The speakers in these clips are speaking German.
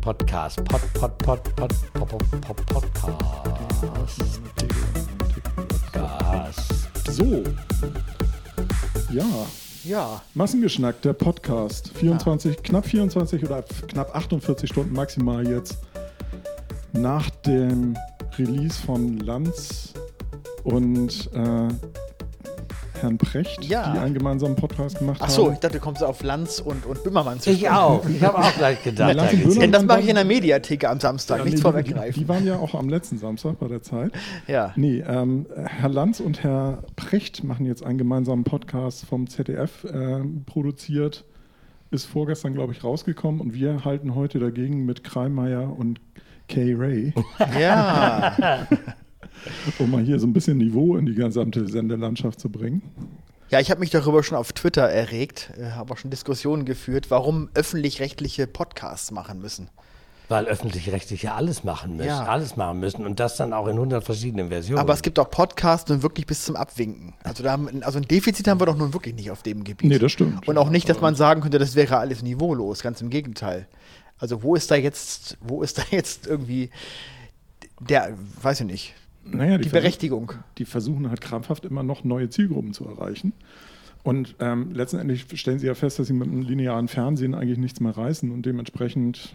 Podcast. Pod, pod, pod, pod, pod, pod, pod, Podcast. Podcast. So. Ja, Ja, Massengeschnack, der Podcast. 24, knapp 24 oder knapp 48 Stunden maximal jetzt nach dem Release von Lanz und äh, Herrn Precht, Ja. die einen gemeinsamen Podcast gemacht ach so, haben. ich dachte, du kommst auf Lanz und, und Böhmermann zu Ich sprechen. auch. Ich habe auch gleich gedacht. Böhmermann- Denn das mache ich in der Mediathek am Samstag, Ja, nichts nee, die, die, vorweggreifen. die waren ja auch am letzten Samstag bei der Zeit. Ja. Nee, ähm, Herr Lanz und Herr Precht machen jetzt einen gemeinsamen Podcast vom ZDF ähm, produziert. Ist vorgestern, glaube ich, rausgekommen und wir halten heute dagegen mit Kreimeier und Kay Ray, Ja. um mal hier so ein bisschen Niveau in die gesamte Sendelandschaft zu bringen. ja, ich habe mich darüber schon auf Twitter erregt, äh, habe auch schon Diskussionen geführt, warum öffentlich-rechtliche Podcasts machen müssen. Weil öffentlich-rechtliche alles machen müssen. Ja. Alles machen müssen. Und das dann auch in 100 verschiedenen Versionen. Aber es gibt auch Podcasts und wirklich bis zum Abwinken. Also, da haben, also ein Defizit haben wir doch nun wirklich nicht auf dem Gebiet. Nee, das stimmt. Und auch nicht, dass man sagen könnte, das wäre alles niveaulos, ganz im Gegenteil. Also wo ist da jetzt, wo ist da jetzt irgendwie der, weiß ich nicht, Naja, die versuchen- Berechtigung? die versuchen halt krampfhaft immer noch neue Zielgruppen zu erreichen. Und ähm, letztendlich stellen sie ja fest, dass sie mit dem linearen Fernsehen eigentlich nichts mehr reißen und dementsprechend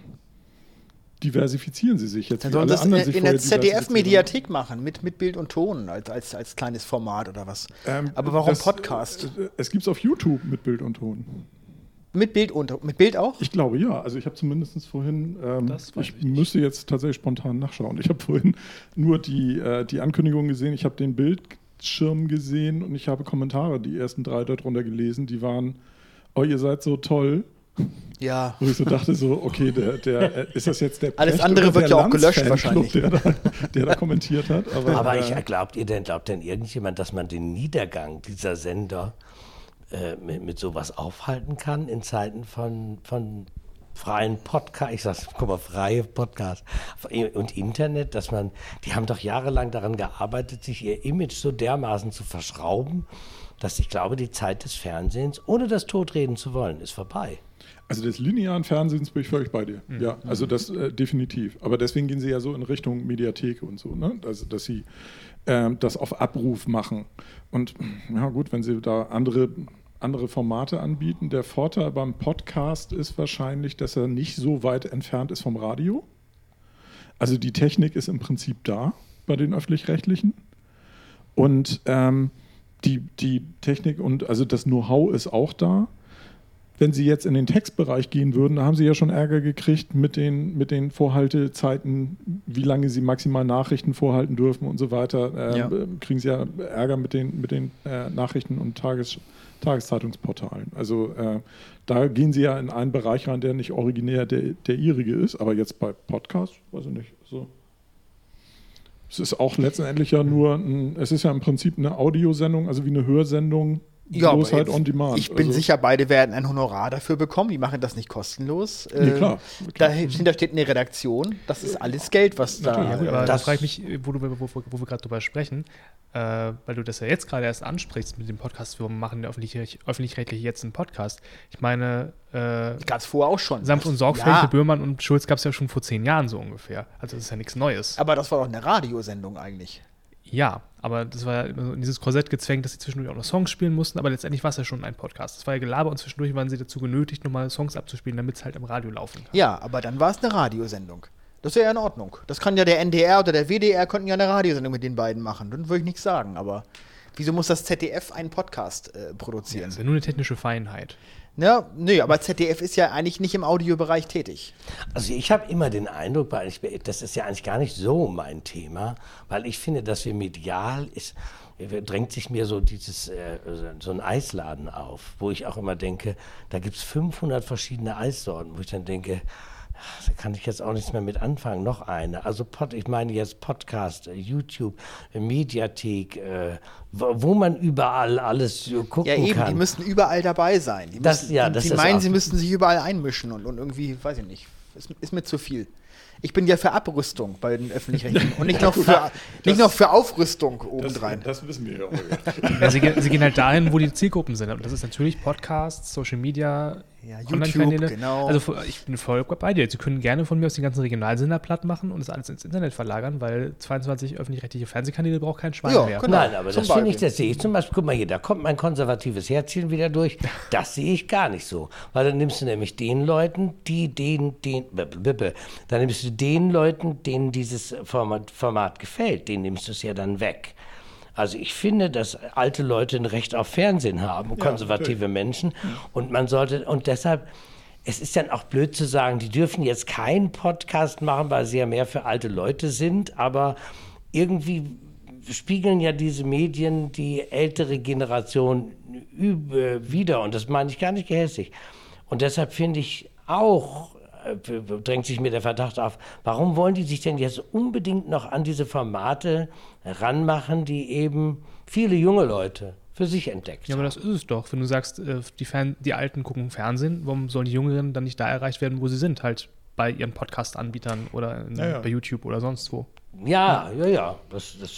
diversifizieren sie sich jetzt. Dann sollen alle das in, in der. ZDF-Mediathek machen, mit, mit Bild und Ton als, als, als kleines Format oder was. Ähm, Aber warum das, Podcast? äh, Es gibt es auf YouTube mit Bild und Ton. Mit Bild und mit Bild auch? Ich glaube ja. Also ich habe zumindest vorhin, ähm, ich, ich müsste jetzt tatsächlich spontan nachschauen. Ich habe vorhin nur die, äh, die Ankündigung gesehen, ich habe den Bildschirm gesehen und ich habe Kommentare, die ersten drei darunter gelesen, die waren, oh ihr seid so toll. Ja. Wo ich so dachte, so, okay, der, der, äh, ist das jetzt der Alles Precht andere wird ja auch gelöscht wahrscheinlich. Der da, der da kommentiert hat. Aber, Aber ich, äh, glaubt ihr denn, glaubt denn irgendjemand, dass man den Niedergang dieser Sender äh, mit, mit sowas aufhalten kann in Zeiten von, von freien Podcast, ich sag's, guck mal, freie Podcast und Internet, dass man, die haben doch jahrelang daran gearbeitet, sich ihr Image so dermaßen zu verschrauben, dass ich glaube, die Zeit des Fernsehens, ohne das totreden zu wollen, ist vorbei. Also des linearen Fernsehens bin ich völlig bei dir. Mhm. Ja, also das äh, definitiv. Aber deswegen gehen sie ja so in Richtung Mediathek und so, ne? Also dass sie ähm, das auf Abruf machen. Und ja gut, wenn sie da andere, andere Formate anbieten. Der Vorteil beim Podcast ist wahrscheinlich, dass er nicht so weit entfernt ist vom Radio. Also die Technik ist im Prinzip da bei den öffentlich-rechtlichen. Und ähm, die, die Technik und also das Know-how ist auch da wenn Sie jetzt in den Textbereich gehen würden, da haben Sie ja schon Ärger gekriegt mit den, mit den Vorhaltezeiten, wie lange Sie maximal Nachrichten vorhalten dürfen und so weiter. Ähm, Ja. äh, Kriegen Sie ja Ärger mit den, mit den äh, Nachrichten- und Tages, Tageszeitungsportalen. Also äh, da gehen Sie ja in einen Bereich rein, der nicht originär der, der Ihrige ist, aber jetzt bei Podcasts, weiß ich nicht, so. Es ist auch letztendlich ja nur, ein, es ist ja im Prinzip eine Audiosendung, also wie eine Hörsendung, Ja, bloß halt on demand. Ich bin also, sicher, beide werden ein Honorar dafür bekommen. Die machen das nicht kostenlos. Nee, Äh, klar. Dahinter steht eine Redaktion. Das ist alles Geld, was da. Ja, aber Das- da frage ich mich, wo, du, wo, wo, wir gerade drüber sprechen, äh, weil du das ja jetzt gerade erst ansprichst mit dem Podcast, wir machen der öffentlich- jetzt einen Podcast. Ich meine, äh, Gab es vorher auch schon. sanft und sorgfältig Ja, mit Böhmermann und Schulz gab es ja schon vor zehn Jahren so ungefähr. Also das ist ja nichts Neues. aber das war doch eine Radiosendung eigentlich. Ja, aber das war ja in dieses Korsett gezwängt, dass sie zwischendurch auch noch Songs spielen mussten, aber letztendlich war es ja schon ein Podcast. Das war ja Gelaber und zwischendurch waren sie dazu genötigt, nochmal Songs abzuspielen, damit es halt im Radio laufen kann. Ja, aber dann war es eine Radiosendung. Das ist ja in Ordnung. Das kann ja der NDR oder der WDR könnten ja eine Radiosendung mit den beiden machen. Dann würde ich nichts sagen. Aber wieso muss das ZDF einen Podcast äh, produzieren? Das ist ja nur eine technische Feinheit. Ja, nee, aber ZDF ist ja eigentlich nicht im Audiobereich tätig. Also ich habe immer den Eindruck, weil ich, das ist ja eigentlich gar nicht so mein Thema, weil ich finde, dass wir medial ist, drängt sich mir so dieses äh, so ein Eisladen auf, wo ich auch immer denke, da gibt es 500 verschiedene Eissorten, wo ich dann denke, da kann ich jetzt auch nichts mehr mit anfangen. Noch eine. Also Pod, ich meine jetzt Podcast, äh, YouTube, äh, Mediathek, äh, wo, man überall alles äh, gucken Ja, eben, kann. die müssten überall dabei sein. Die, Das- müssen, ja, die, das die ist meinen, auch- sie müssten sich überall einmischen und, und irgendwie, weiß ich nicht, ist, ist mir zu viel. Ich bin ja für Abrüstung bei den öffentlich-rechtlichen und nicht noch für, nicht noch für Aufrüstung Das, obendrein. das wissen wir ja. Holger. Ja, sie, sie gehen halt dahin, wo die Zielgruppen sind. Und das ist natürlich Podcasts, Social Media, Ja. YouTube, genau. Also ich bin voll bei dir. Sie können gerne von mir aus den ganzen Regionalsender platt machen und das alles ins Internet verlagern, weil 22 öffentlich-rechtliche Fernsehkanäle braucht kein Schwein Ja, mehr. genau. Nein, aber zum das finde ich, das sehe ich zum Beispiel. Guck mal hier, da kommt mein konservatives Herzchen wieder durch. Das sehe ich gar nicht so. Weil dann nimmst du nämlich den Leuten, die den, den, dann nimmst du den Leuten, denen dieses Format, Format gefällt, denen nimmst du es ja dann weg. Also ich finde, dass alte Leute ein Recht auf Fernsehen haben, konservative Menschen. Und man sollte, und deshalb, es ist dann auch blöd zu sagen, die dürfen jetzt keinen Podcast machen, weil sie ja mehr für alte Leute sind, aber irgendwie spiegeln ja diese Medien die ältere Generation übe wieder und das meine ich gar nicht gehässig. Und deshalb finde ich auch, äh, drängt sich mir der Verdacht auf, warum wollen die sich denn jetzt unbedingt noch an diese Formate ranmachen, die eben viele junge Leute für sich entdeckt Ja, aber haben? das ist es doch. Wenn du sagst, äh, die, Fern die Alten gucken Fernsehen, warum sollen die Jüngeren dann nicht da erreicht werden, wo sie sind? Halt bei ihren Podcast-Anbietern oder in, Ja, ja. bei YouTube oder sonst wo. Ja, ja, ja, das, das,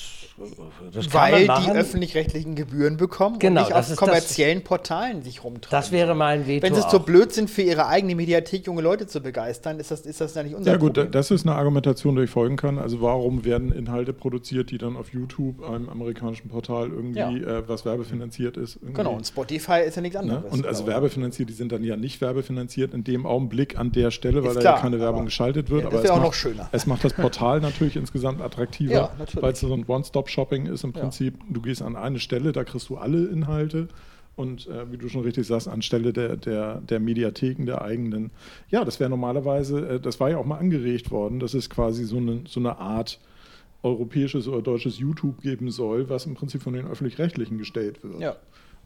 das kann Weil man die öffentlich-rechtlichen Gebühren bekommen Genau, und nicht das auf ist kommerziellen Portalen sich rumtreiben. Das wäre mein Veto. Wenn sie es so blöd sind, für ihre eigene Mediathek junge Leute zu begeistern, ist das, ist das ja nicht unser Ja gut, Problem. das ist eine Argumentation, die ich folgen kann. Also warum werden Inhalte produziert, die dann auf YouTube, einem amerikanischen Portal, irgendwie, Ja. äh, was werbefinanziert ist? Irgendwie, Genau, und Spotify ist ja nichts ne? anderes. Und also Genau. werbefinanziert, die sind dann ja nicht werbefinanziert in dem Augenblick an der Stelle, weil Ist da klar, ja keine Werbung geschaltet wird. Ja, das wäre auch noch macht- schöner. Es macht das Portal natürlich insgesamt attraktiver, Ja, weil es so ein One-Stop-Shopping ist im Prinzip. Du gehst an eine Stelle, da kriegst du alle Inhalte. Und äh, wie du schon richtig sagst, anstelle der, der, der Mediatheken der eigenen. Ja, das wäre normalerweise, äh, das war ja auch mal angeregt worden, dass es quasi so eine, so eine Art europäisches oder deutsches YouTube geben soll, was im Prinzip von den öffentlich-rechtlichen gestellt wird. Ja.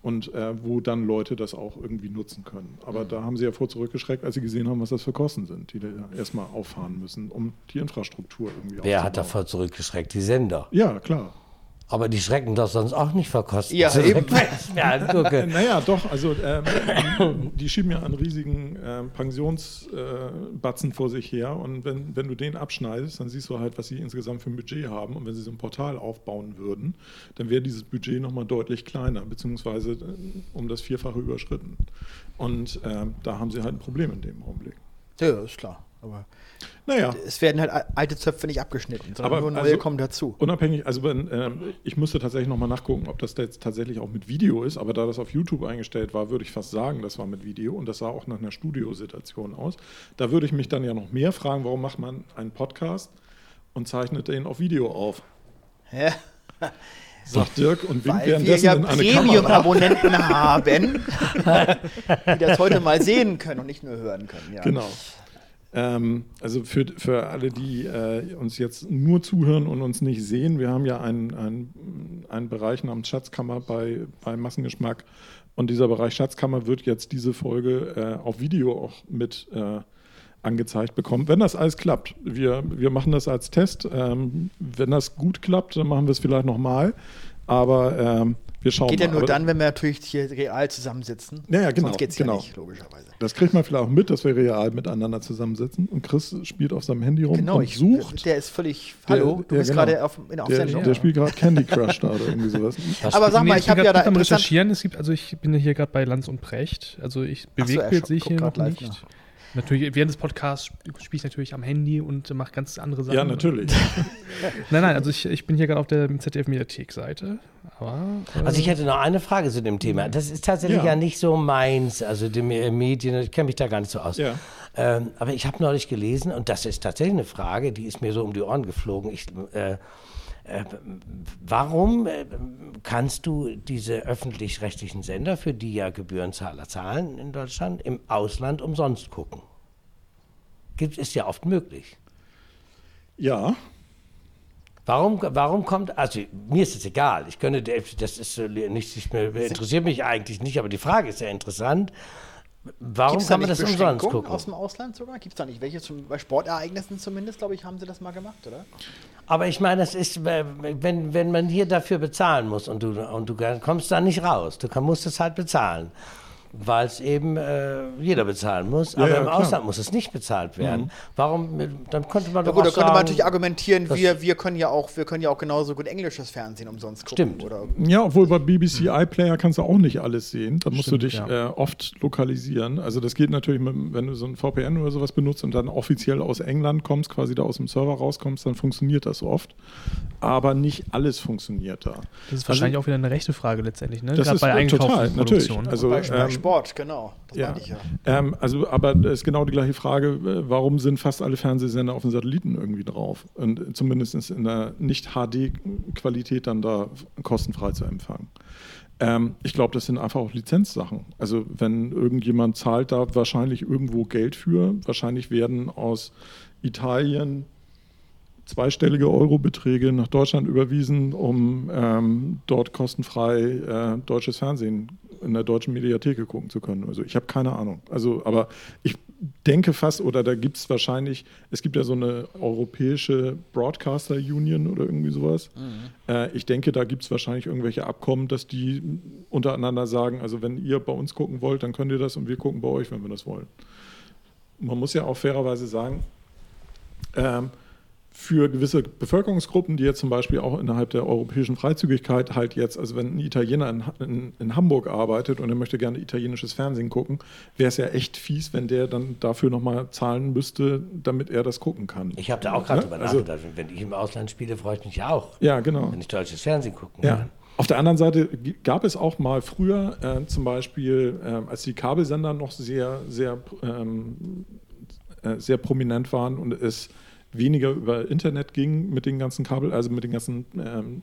Und äh, wo dann Leute das auch irgendwie nutzen können. Aber da haben sie ja vor zurückgeschreckt, als sie gesehen haben, was das für Kosten sind, die da erstmal auffahren müssen, um die Infrastruktur irgendwie Wer hat davor zurückgeschreckt? Die Sender. Ja, klar. Aber die schrecken doch sonst auch nicht vor Kosten. Ja, eben. Naja, doch, also ähm, die schieben ja einen riesigen ähm, Pensionsbatzen vor sich her und wenn, wenn du den abschneidest, dann siehst du halt, was sie insgesamt für ein Budget haben und wenn sie so ein Portal aufbauen würden, dann wäre dieses Budget nochmal deutlich kleiner, beziehungsweise äh, um das Vierfache überschritten. Und ähm, da haben sie halt ein Problem in dem Augenblick. Ja, ist klar. Aber Naja, es werden halt alte Zöpfe nicht abgeschnitten, sondern Aber nur neue also- kommen dazu. Unabhängig, also wenn, ähm, ich müsste tatsächlich nochmal nachgucken, ob das da jetzt tatsächlich auch mit Video ist, aber da das auf YouTube eingestellt war, würde ich fast sagen, das war mit Video und das sah auch nach einer Studiosituation aus. Da würde ich mich dann ja noch mehr fragen, warum macht man einen Podcast und zeichnet den auf Video auf? Ja, Sagt Dirk und winkt weil wir währenddessen ja in eine. Premium-Abonnenten haben, die das heute mal sehen können und nicht nur hören können. Ja. Genau. Ähm, also für, für alle, die äh, uns jetzt nur zuhören und uns nicht sehen, wir haben ja einen, einen, einen Bereich namens Schatzkammer bei, bei Massengeschmack und dieser Bereich Schatzkammer wird jetzt diese Folge äh, auf Video auch mit äh, angezeigt bekommen, wenn das alles klappt. Wir, wir machen das als Test. Ähm, wenn das gut klappt, dann machen wir es vielleicht nochmal. Aber ähm, wir schauen Geht ja nur Aber dann, wenn wir natürlich hier real zusammensitzen. Ja, ja, genau, Sonst geht's genau. ja nicht, logischerweise. Das kriegt man vielleicht auch mit, dass wir real miteinander zusammensitzen. Und Chris spielt auf seinem Handy rum Genau, und ich, sucht. Der ist völlig. Der- Hallo, du bist genau. gerade auf, in, auf Der, der spielt gerade Candy Crush da oder irgendwie sowas. Aber sag mal, ich habe ja da am interessant- Recherchieren. Es gibt, also ich bin ja hier gerade bei Lanz und Precht. Also ich Ach so, er Bewegtbild schaut- sehe ich hier noch live nicht. nach. Natürlich, während des Podcasts spiele ich natürlich am Handy und mache ganz andere Sachen. Ja, natürlich. Nein, nein, also ich, ich bin hier gerade auf der ZDF-Mediathek-Seite. Äh, Also ich hätte noch eine Frage zu dem Thema. Das ist tatsächlich ja, Ja. nicht so meins, also die Me- Medien, ich kenne mich da gar nicht so aus. Ja. Ähm, aber ich habe neulich gelesen, und das ist tatsächlich eine Frage, die ist mir so um die Ohren geflogen. Ich, äh, warum äh, kannst du diese öffentlich-rechtlichen Sender, für die ja Gebührenzahler zahlen in Deutschland, im Ausland umsonst gucken? Gibt, ist ja oft möglich. Ja, Warum, warum kommt, also mir ist es egal, ich könnte, das ist nicht, ich, interessiert mich eigentlich nicht, aber die Frage ist ja interessant. Warum Gibt's kann man das umsonst gucken? aus dem Ausland sogar? Gibt es da nicht welche? Zum, bei Sportereignissen zumindest, glaube ich, haben sie das mal gemacht, oder? Aber ich meine, das ist, äh, wenn, wenn man hier dafür bezahlen muss und du, und du kommst da nicht raus, du musst es halt bezahlen. Weil es eben äh, jeder bezahlen muss. Ja, aber ja, im klar. Mhm. Ausland muss es nicht bezahlt werden. Warum? Dann könnte man Ja doch gut, da auch könnte man sagen, natürlich argumentieren, wir, wir können ja auch, wir können ja auch genauso gut englisches Fernsehen umsonst gucken. Stimmt. Oder Ja, obwohl bei BBC iPlayer kannst du auch nicht alles sehen. Da musst Stimmt, du dich ja. äh, oft lokalisieren. Also das geht natürlich, mit, wenn du so ein VPN oder sowas benutzt und dann offiziell aus England kommst, quasi da aus dem Server rauskommst, dann funktioniert das oft. Aber nicht alles funktioniert da. Das ist wahrscheinlich auch wieder eine rechte Frage letztendlich, ne? Also Das Gerade ist bei eingekauften total, natürlich. Also, ähm, Sport, genau. Das ja. ich ja. Ähm, also, aber das ist genau die gleiche Frage, äh, warum sind fast alle Fernsehsender auf den Satelliten irgendwie drauf? Und zumindest in der Nicht-HD-Qualität dann da kostenfrei zu empfangen. Ähm, ich glaube, das sind einfach auch Lizenzsachen. Also wenn irgendjemand zahlt da wahrscheinlich irgendwo Geld für, wahrscheinlich werden aus Italien zweistellige Eurobeträge nach Deutschland überwiesen, um ähm, dort kostenfrei äh, deutsches Fernsehen in der deutschen Mediathek gucken zu können. Also ich habe keine Ahnung. Also, aber ich denke fast, oder da gibt es wahrscheinlich, es gibt ja so eine europäische Broadcaster Union oder irgendwie sowas. Äh, ich denke, da gibt es wahrscheinlich irgendwelche Abkommen, dass die untereinander sagen, also wenn ihr bei uns gucken wollt, dann könnt ihr das und wir gucken bei euch, wenn wir das wollen. Man muss ja auch fairerweise sagen, ähm, für gewisse Bevölkerungsgruppen, die jetzt zum Beispiel auch innerhalb der europäischen Freizügigkeit halt jetzt, also wenn ein Italiener in, in, in Hamburg arbeitet und er möchte gerne italienisches Fernsehen gucken, wäre es ja echt fies, wenn der dann dafür nochmal zahlen müsste, damit er das gucken kann. Ich habe da auch gerade Ja, drüber also- nachgedacht. Wenn ich im Ausland spiele, freue ich mich ja auch, Ja, genau. wenn ich deutsches Fernsehen gucken Ja. kann. Auf der anderen Seite gab es auch mal früher, äh, zum Beispiel, ähm, als die Kabelsender noch sehr, sehr, ähm, äh, sehr prominent waren und es weniger über Internet ging mit den ganzen Kabel, also mit den ganzen ähm,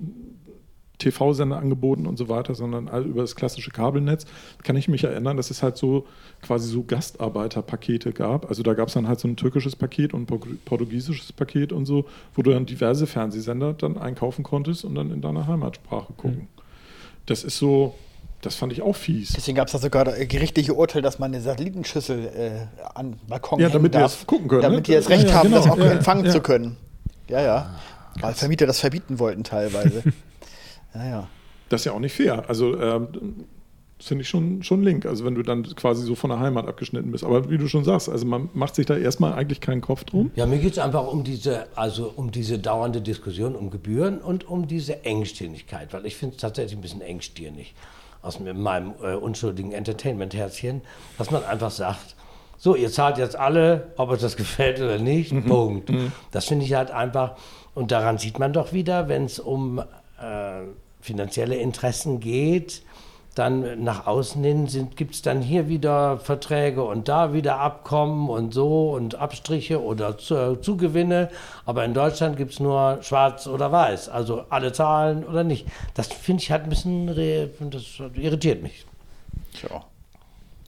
TV-Senderangeboten und so weiter, sondern all über das klassische Kabelnetz, kann ich mich erinnern, dass es halt so quasi so Gastarbeiterpakete gab. Also da gab es dann halt so ein türkisches Paket und ein portu- portugiesisches Paket und so, wo du dann diverse Fernsehsender dann einkaufen konntest und dann in deiner Heimatsprache gucken. Das ist so, das fand ich auch fies. Deswegen gab es da sogar gerichtliche Urteil, dass man eine Satellitenschüssel äh, an Balkon Ja, damit die darf, das gucken können, Damit ne? die das Recht Ja, haben, genau. das auch Ja, empfangen ja. zu können. Ja, ja. Weil Vermieter das verbieten wollten teilweise. ja, ja. Das ist ja auch nicht fair. Also ähm, das finde ich schon, schon link. Also wenn du dann quasi so von der Heimat abgeschnitten bist. Aber wie du schon sagst, also man macht sich da erstmal eigentlich keinen Kopf drum. Ja, mir geht es einfach um diese, also um diese dauernde Diskussion um Gebühren und um diese Engstirnigkeit, weil ich finde es tatsächlich ein bisschen engstirnig aus meinem äh, unschuldigen Entertainment-Herzchen, dass man einfach sagt, so, ihr zahlt jetzt alle, ob euch das gefällt oder nicht, Punkt. Das finde ich halt einfach, und daran sieht man doch wieder, wenn es um äh, finanzielle Interessen geht, dann nach außen hin gibt es dann hier wieder Verträge und da wieder Abkommen und so und Abstriche oder zu, Zugewinne. Aber in Deutschland gibt es nur schwarz oder weiß, also alle zahlen oder nicht. Das finde ich halt ein bisschen, das irritiert mich. Tja.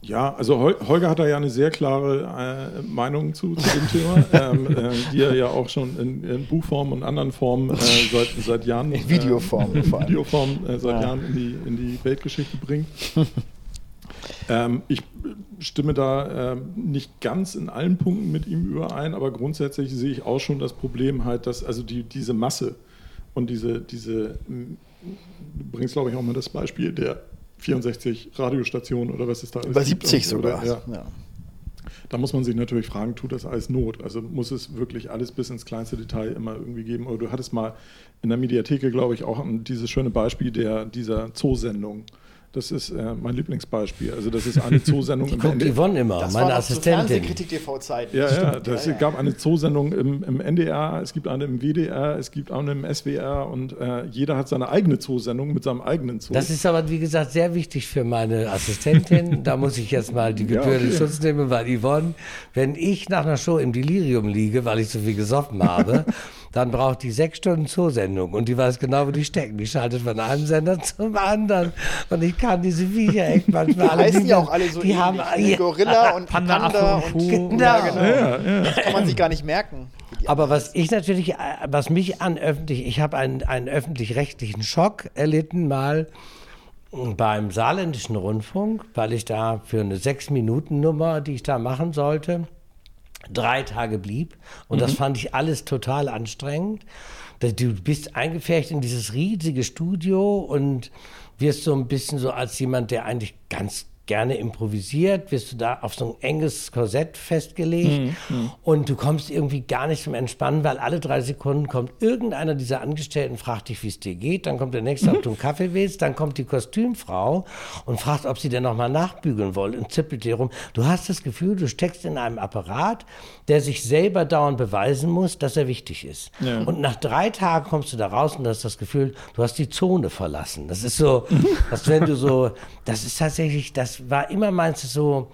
Ja, also Hol Holger hat da ja eine sehr klare äh, Meinung zu, zu dem Thema, ähm, äh, die er ja auch schon in, in Buchform und anderen Formen äh, seit, seit Jahren. In Videoform Äh, in allem. Videoform äh, seit Ja. Jahren in die, in die Weltgeschichte bringt. ähm, ich stimme da ähm, nicht ganz in allen Punkten mit ihm überein, aber grundsätzlich sehe ich auch schon das Problem halt, dass also die, diese Masse und diese, diese, du bringst glaube ich auch mal das Beispiel der 64 Radiostationen oder was es da ist. Über 70 sogar. Ja. Ja. Da muss man sich natürlich fragen, tut das alles Not? Also muss es wirklich alles bis ins kleinste Detail immer irgendwie geben? Oder du hattest mal in der Mediatheke, glaube ich, auch dieses schöne Beispiel der, dieser Zoosendung. Das ist äh, mein Lieblingsbeispiel. Also das ist eine Zoosendung im Guckt NDR. Yvonne immer, Das meine war noch zu Assistentin. Fernsehkritik-TV-Zeiten. Ja, ja, das Ja, ja. gab eine Zoosendung im, im NDR, es gibt eine im WDR, es gibt eine im SWR und äh, jeder hat seine eigene Zoosendung mit seinem eigenen Zoo. Das ist aber, wie gesagt, sehr wichtig für meine Assistentin. da muss ich jetzt mal die Ja, Gebühr in okay. Schutz nehmen, weil Yvonne, wenn ich nach einer Show im Delirium liege, weil ich so viel gesoffen habe, dann braucht die sechs Stunden Zoosendung und die weiß genau, wo die stecken. Die schaltet von einem Sender zum anderen und ich kann diese Viecher echt manchmal Die heißen ja auch alle so die haben, ne? ja, Gorilla und Panda, Panda, Affe und und Kuh. Ja, genau. ja, ja. Das kann man sich gar nicht merken. Aber was ich natürlich, äh, was mich an öffentlich, ich habe einen, einen öffentlich-rechtlichen Schock erlitten mal beim Saarländischen Rundfunk, weil ich da für eine Sechs-Minuten-Nummer, die ich da machen sollte, drei Tage blieb. Und das fand ich alles total anstrengend. Du bist eingefärbt in dieses riesige Studio und wirst so ein bisschen so als jemand, der eigentlich ganz gerne improvisiert, wirst du da auf so ein enges Korsett festgelegt und du kommst irgendwie gar nicht zum Entspannen, weil alle drei Sekunden kommt irgendeiner dieser Angestellten, fragt dich, wie es dir geht, dann kommt der nächste, ob du einen Kaffee willst, dann kommt die Kostümfrau und fragt, ob sie denn nochmal nachbügeln wollen und zippelt dir rum. Du hast das Gefühl, du steckst in einem Apparat, der sich selber dauernd beweisen muss, dass er wichtig ist. Ja. Und nach drei Tagen kommst du da raus und hast das Gefühl, du hast die Zone verlassen. Das ist so, dass wenn du so, das ist tatsächlich, das war immer meinst du so,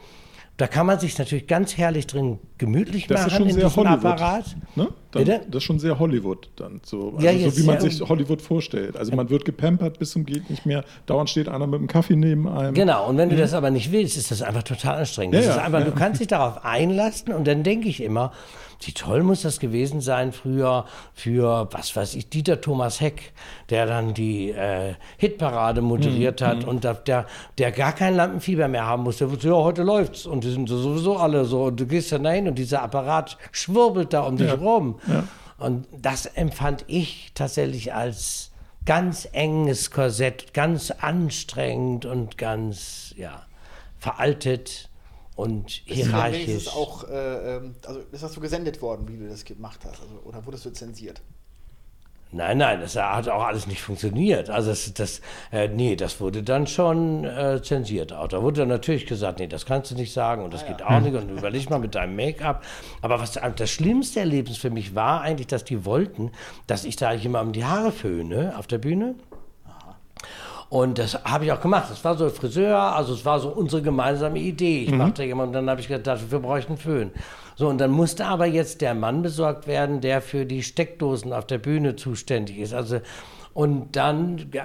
da kann man sich natürlich ganz herrlich drin gemütlich Das machen in diesem Hollywood. Apparat. Ne? Dann, das ist schon sehr Hollywood dann so. Also Ja, so jetzt wie man sehr- sich Hollywood vorstellt. Also man wird gepampert bis zum geht nicht mehr. Dauernd steht einer mit einem Kaffee neben einem. Genau, und wenn du das aber nicht willst, ist das einfach total anstrengend. Ja, ja, einfach, ja. Du kannst dich darauf einlassen und dann denke ich immer, wie toll muss das gewesen sein früher für, was weiß ich, Dieter Thomas Heck, der dann die äh, Hitparade moderiert hat und da- der, der gar kein Lampenfieber mehr haben musste. Ja, heute läuft's und die sind sowieso alle so und du gehst dann dahin und dieser Apparat schwurbelt da um dich rum. Und das empfand ich tatsächlich als ganz enges Korsett, ganz anstrengend und ganz, ja, veraltet und Ist hierarchisch. wenigstens auch, äh, ähm, also ist das so gesendet worden, wie du das gemacht hast? Also, oder wurdest du zensiert? Nein, nein, das hat auch alles nicht funktioniert. Also das, das äh, nee, das wurde dann schon äh, zensiert auch. Da wurde dann natürlich gesagt, nee, das kannst du nicht sagen und das geht auch nicht und überleg mal mit deinem Make-up. Aber was das schlimmste Erlebnis für mich war eigentlich, dass die wollten, dass ich da jemandem die Haare föhne auf der Bühne. Und das habe ich auch gemacht. Das war so Friseur, also es war so unsere gemeinsame Idee. Ich machte jemanden, dann habe ich gedacht, dafür brauche ich einen Föhn. So, und dann musste aber jetzt der Mann besorgt werden, der für die Steckdosen auf der Bühne zuständig ist. Also, und dann äh,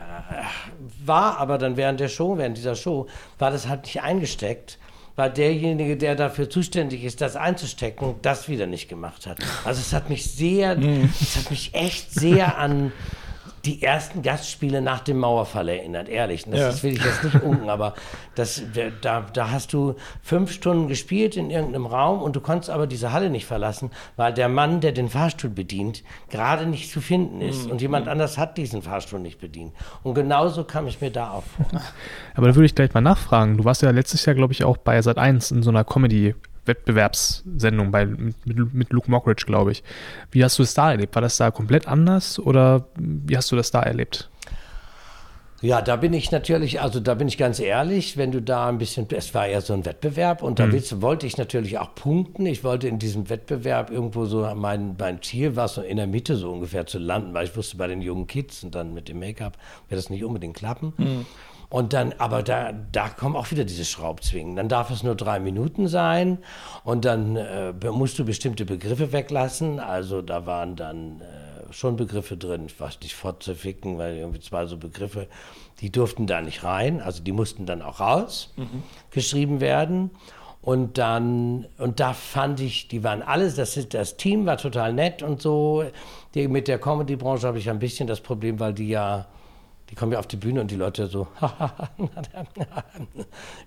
war aber dann während der Show, während dieser Show, war das halt nicht eingesteckt weil derjenige, der dafür zuständig ist, das einzustecken, das wieder nicht gemacht hat. Also es hat mich sehr, es hat mich echt sehr an die ersten Gastspiele nach dem Mauerfall erinnert, ehrlich. Das Ja. das will ich jetzt nicht unken, aber das, da, da hast du fünf Stunden gespielt in irgendeinem Raum und du konntest aber diese Halle nicht verlassen, weil der Mann, der den Fahrstuhl bedient, gerade nicht zu finden ist und jemand anders hat diesen Fahrstuhl nicht bedient. Und genauso kam ich mir da auch vor. Aber da würde ich gleich mal nachfragen. Du warst ja letztes Jahr, glaube ich, auch bei Sat 1 in so einer Comedy-Wettbewerbssendung bei, mit, mit, Luke Mockridge, glaube ich. Wie hast du es da erlebt? War das da komplett anders oder wie hast du das da erlebt? Ja, da bin ich natürlich, also da bin ich ganz ehrlich, wenn du da ein bisschen, es war ja so ein Wettbewerb und da willst, wollte ich natürlich auch punkten. Ich wollte in diesem Wettbewerb irgendwo so, mein, mein Ziel war so in der Mitte so ungefähr zu landen, weil ich wusste, bei den jungen Kids und dann mit dem Make-up wird das nicht unbedingt klappen. Und dann, aber da, da kommen auch wieder diese Schraubzwingen. Dann darf es nur drei Minuten sein und dann äh, musst du bestimmte Begriffe weglassen. Also da waren dann äh, schon Begriffe drin, was nicht fortzuficken, weil irgendwie zwei so Begriffe, die durften da nicht rein. Also die mussten dann auch raus geschrieben werden. Und dann, und da fand ich, die waren alles, das, das Team war total nett und so. Die, mit der Comedy-Branche habe ich ein bisschen das Problem, weil die ja, die kommen ja auf die Bühne und die Leute so,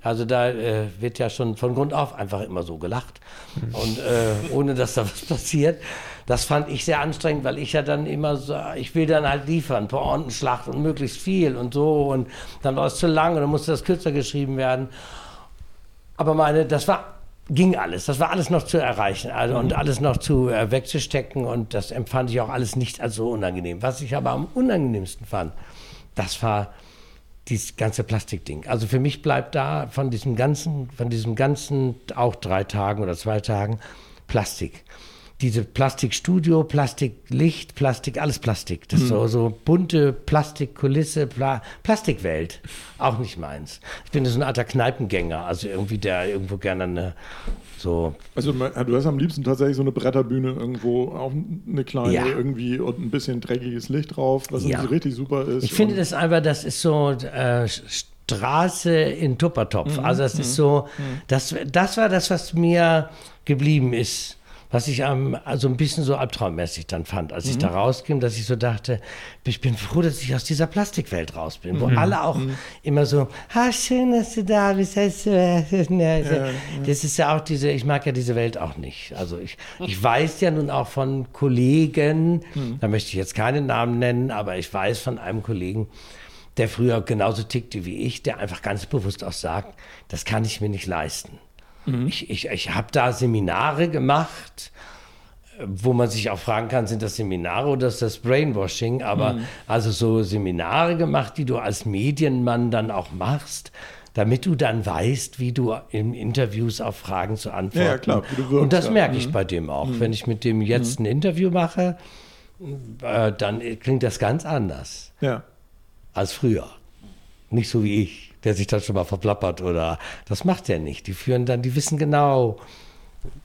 also da äh, wird ja schon von Grund auf einfach immer so gelacht und äh, ohne dass da was passiert. Das fand ich sehr anstrengend, weil ich ja dann immer so, ich will dann halt liefern, Pointenschlacht und möglichst viel und so und dann war es zu lang und dann musste das kürzer geschrieben werden. Aber meine, das war, ging alles. Das war alles noch zu erreichen also, und alles noch zu äh, wegzustecken und das empfand ich auch alles nicht als so unangenehm. Was ich aber am unangenehmsten fand, das war dieses ganze Plastikding. Also für mich bleibt da von diesem ganzen, von diesem ganzen auch drei Tagen oder zwei Tagen Plastik. Diese Plastikstudio, Plastiklicht, Plastik, alles Plastik. Das ist so, so bunte Plastikkulisse, Pla Plastikwelt. Auch nicht meins. Ich bin so ein alter Kneipengänger, also irgendwie der irgendwo gerne eine, so Also du hast am liebsten tatsächlich so eine Bretterbühne irgendwo, auch eine kleine Ja. irgendwie und ein bisschen dreckiges Licht drauf, was Ja. richtig super ist. Ich finde das einfach, das ist so äh, Straße in Tuppertopf. Also das ist so, das, das war das, was mir geblieben ist. Was ich am, also ein bisschen so albtraummäßig dann fand, als ich da rausging, dass ich so dachte, ich bin froh, dass ich aus dieser Plastikwelt raus bin, wo alle auch immer so, ah, schön, dass du da bist. Das, äh, das ist ja auch diese, ich mag ja diese Welt auch nicht. Also ich, ich weiß ja nun auch von Kollegen, da möchte ich jetzt keinen Namen nennen, aber ich weiß von einem Kollegen, der früher genauso tickte wie ich, der einfach ganz bewusst auch sagt, das kann ich mir nicht leisten. Ich, ich, ich habe da Seminare gemacht, wo man sich auch fragen kann, sind das Seminare oder ist das Brainwashing? Aber also so Seminare gemacht, die du als Medienmann dann auch machst, damit du dann weißt, wie du in Interviews auf Fragen zu antworten. Ja, ja, klar, wie du wirkst, Und das ja. merke ich bei dem auch. Wenn ich mit dem jetzt ein Interview mache, äh, dann klingt das ganz anders Ja. als früher. Nicht so wie ich, der sich dann schon mal verplappert oder das macht er nicht. Die führen dann, die wissen genau,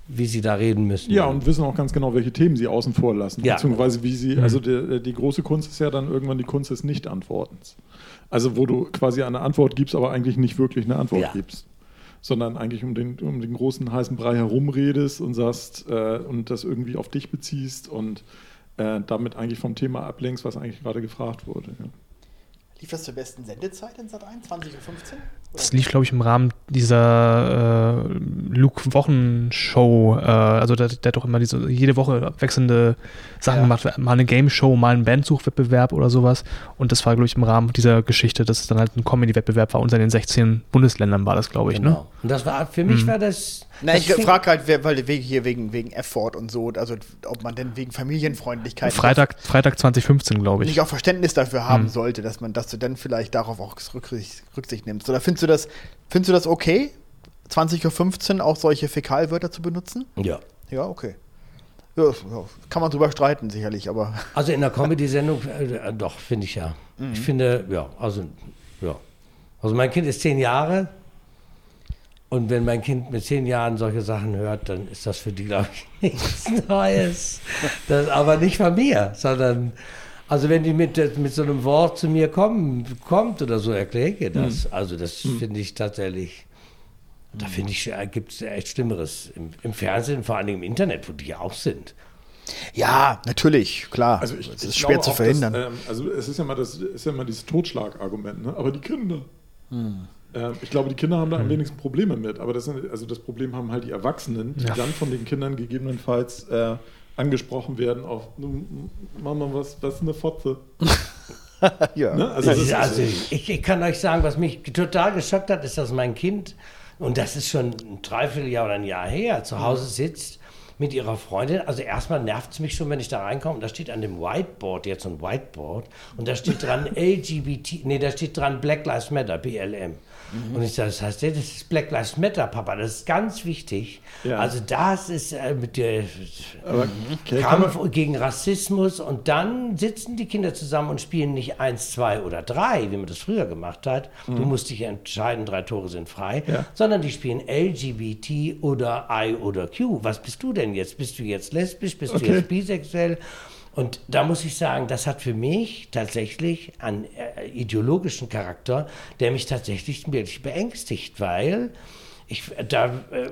wie sie da reden müssen. Ja, und wissen auch ganz genau, welche Themen sie außen vor lassen. Ja. Beziehungsweise wie sie, also der, die große Kunst ist ja dann irgendwann die Kunst des Nicht-Antwortens. Also wo du quasi eine Antwort gibst, aber eigentlich nicht wirklich eine Antwort Ja. gibst. Sondern eigentlich um den, um den großen heißen Brei herumredest und sagst äh, und das irgendwie auf dich beziehst und äh, damit eigentlich vom Thema ablenkst, was eigentlich gerade gefragt wurde. Ja. Lief das zur besten Sendezeit in Sat 1, 20.15 Uhr? Das lief, glaube ich, im Rahmen dieser äh, Luke-Wochen-Show. Äh, also der, der hat doch immer diese jede Woche wechselnde Sachen Ja. gemacht. Mal eine Game-Show, mal einen Bandsuchwettbewerb oder sowas. Und das war, glaube ich, im Rahmen dieser Geschichte, dass es dann halt ein Comedy-Wettbewerb war. Unter den 16 Bundesländern war das, glaube ich. Ne? Genau. Und das war für mich war das. Nein, das ich frage halt, wer- weil hier wegen, wegen Effort und so, also ob man denn wegen Familienfreundlichkeit Freitag, Freitag 2015, glaube ich. nicht auch Verständnis dafür haben sollte, dass man, dass du dann vielleicht darauf auch Rücksicht, Rücksicht nimmst. Oder findest du das, findest du das okay, 20.15 Uhr auch solche Fäkalwörter zu benutzen? Ja. Ja, okay. Ja, kann man drüber streiten, sicherlich, aber Also in der Comedy-Sendung, äh, doch, finde ich ja. Ich finde, ja, also, ja. Also mein Kind ist zehn Jahre und wenn mein Kind mit zehn Jahren solche Sachen hört, dann ist das für die, glaube ich, nichts Neues. Das, aber nicht von mir, sondern, also wenn die mit, mit so einem Wort zu mir kommen, kommt oder so, erkläre ich ihr das. Also das finde ich tatsächlich, da finde ich, gibt es echt Schlimmeres im, im Fernsehen, vor allem im Internet, wo die ja auch sind. ja, natürlich, klar. Also ich, das ich ist schwer zu auch, verhindern. Dass, ähm, also es ist ja mal das ist ja mal dieses Totschlagargument, ne? Aber die Kinder. Hm. Ähm, ich glaube, die Kinder haben da am wenigsten Probleme mit, aber das sind, also das Problem haben halt die Erwachsenen, die Ja. dann von den Kindern gegebenenfalls äh, angesprochen werden auf "Nu, Mama, was, was ist eine Fotze? ja. Ne? Also, Das das ist, ist, also ich, ich kann euch sagen, was mich total geschockt hat, ist, dass mein Kind, und das ist schon ein Dreivierteljahr oder ein Jahr her, zu Hause sitzt mit ihrer Freundin. Also erstmal nervt es mich schon, wenn ich da reinkomme. Und da steht an dem Whiteboard, jetzt so ein Whiteboard, und da steht dran LGBT, nee, da steht dran Black Lives Matter, BLM. Und ich sage, das heißt, das ist Black Lives Matter, Papa, das ist ganz wichtig. Ja. Also das ist äh, mit der aber okay, kann Kampf gegen Rassismus und dann sitzen die Kinder zusammen und spielen nicht eins, zwei oder drei, wie man das früher gemacht hat. Du musst dich entscheiden, drei Tore sind frei, Ja. sondern die spielen LGBT oder I oder Q. Was bist du denn jetzt? Bist du jetzt lesbisch? Bist Okay. du jetzt bisexuell? Und da muss ich sagen, das hat für mich tatsächlich einen äh, ideologischen Charakter, der mich tatsächlich wirklich beängstigt, weil ich, da äh,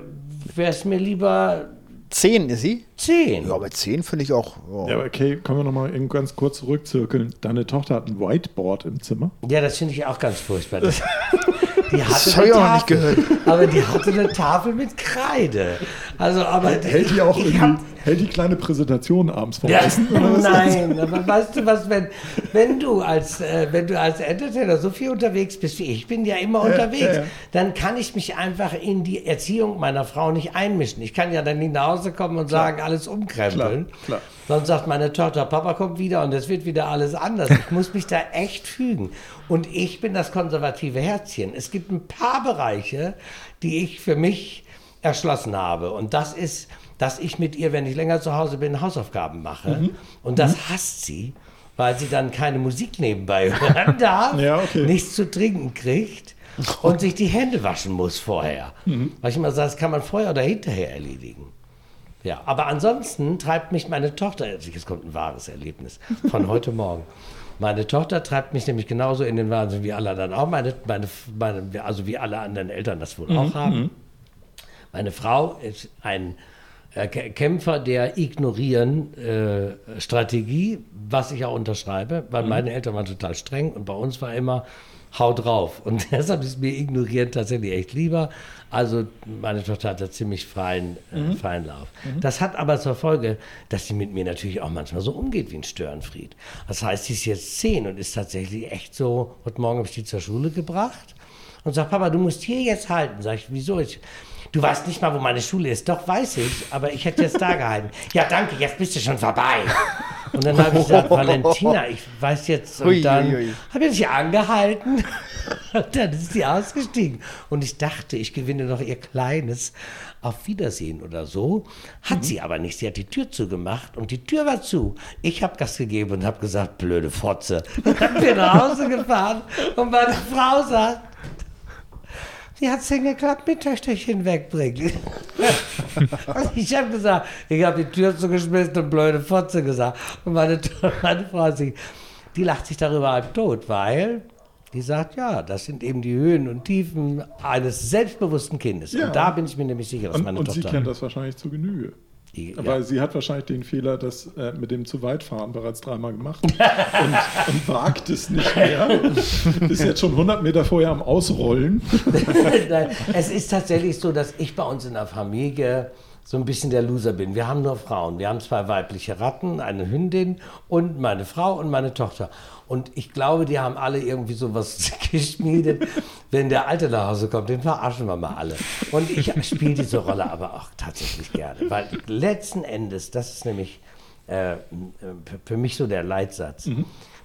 wäre es mir lieber Zehn ist sie? zehn. Ja, aber zehn finde ich auch. oh. ja, aber okay, können wir nochmal ganz kurz zurückzirkeln. Deine Tochter hat ein Whiteboard im Zimmer. Ja, das finde ich auch ganz furchtbar. Das, die hatte Das hab ich auch nicht Tafel, Aber die hatte eine Tafel mit Kreide. Also, aber Hält die auch irgendwie, hält die kleine Präsentation abends vom ja, Essen? nein, aber weißt du was, wenn, wenn du als äh, wenn du als Entertainer so viel unterwegs bist wie ich, bin ja immer unterwegs, ja, ja. dann kann ich mich einfach in die Erziehung meiner Frau nicht einmischen. Ich kann ja dann nicht nach Hause kommen und sagen, alles umkrempeln. Klar, klar. Sonst sagt meine Tochter, Papa kommt wieder und es wird wieder alles anders. Ich muss mich da echt fügen. Und ich bin das konservative Herzchen. Es gibt ein paar Bereiche, die ich für mich erschlossen habe. Und das ist, dass ich mit ihr, wenn ich länger zu Hause bin, Hausaufgaben mache. Mhm. Und das hasst sie, weil sie dann keine Musik nebenbei hören darf, Ja, okay. nichts zu trinken kriegt und sich die Hände waschen muss vorher. Mhm. Weil ich immer sage, das kann man vorher oder hinterher erledigen. Ja, aber ansonsten treibt mich meine Tochter, also jetzt kommt ein wahres Erlebnis von heute Morgen. Meine Tochter treibt mich nämlich genauso in den Wahnsinn wie alle anderen auch, meine, meine, meine, also wie alle anderen Eltern das wohl auch haben. Meine Frau ist ein äh, Kä- Kämpfer der Ignorieren-Strategie, was ich auch unterschreibe, weil meine Eltern waren total streng und bei uns war immer, hau drauf. Und deshalb ist mir ignorieren tatsächlich echt lieber. Also meine Tochter hat da ziemlich freien, äh, freien Lauf. Das hat aber zur Folge, dass sie mit mir natürlich auch manchmal so umgeht wie ein Störenfried. Das heißt, sie ist jetzt zehn und ist tatsächlich echt so, heute Morgen habe ich die zur Schule gebracht und sagt, Papa, du musst hier jetzt halten. Sag ich, wieso? Ich, du weißt nicht mal, wo meine Schule ist. Doch, weiß ich, aber ich hätte jetzt da gehalten. Ja, danke, jetzt bist du schon vorbei. Und dann habe ich gesagt, Valentina, ich weiß jetzt. Und dann habe ich sie angehalten. Und dann ist sie ausgestiegen. Und ich dachte, ich gewinne noch ihr kleines Auf Wiedersehen oder so. Hat sie aber nicht. Sie hat die Tür zugemacht und die Tür war zu. Ich habe Gas gegeben und habe gesagt, blöde Fotze. Und dann bin nach Hause gefahren und meine Frau sagt, Sie hat es hingeklappt, mit Töchterchen wegbringen. und ich habe gesagt, ich habe die Tür zugeschmissen und blöde Fotze gesagt. Und meine, meine Frau, sie, die lacht sich darüber halb tot, weil die sagt, ja, das sind eben die Höhen und Tiefen eines selbstbewussten Kindes. Ja. Und da bin ich mir nämlich sicher, dass Und, meine und sie Tochter... kennt das wahrscheinlich zu Genüge. Die- Aber ja. sie hat wahrscheinlich den Fehler, das äh, mit dem zu weit fahren bereits dreimal gemacht und, und wagt es nicht mehr. Ist jetzt schon 100 Meter vorher am Ausrollen. Nein, es ist tatsächlich so, dass ich bei uns in der Familie so ein bisschen der Loser bin. Wir haben nur Frauen. Wir haben zwei weibliche Ratten, eine Hündin und meine Frau und meine Tochter. Und ich glaube, die haben alle irgendwie sowas geschmiedet. Wenn der Alte nach Hause kommt, den verarschen wir mal alle. Und ich spiele diese Rolle aber auch tatsächlich gerne. Weil letzten Endes, das ist nämlich äh, für mich so der Leitsatz.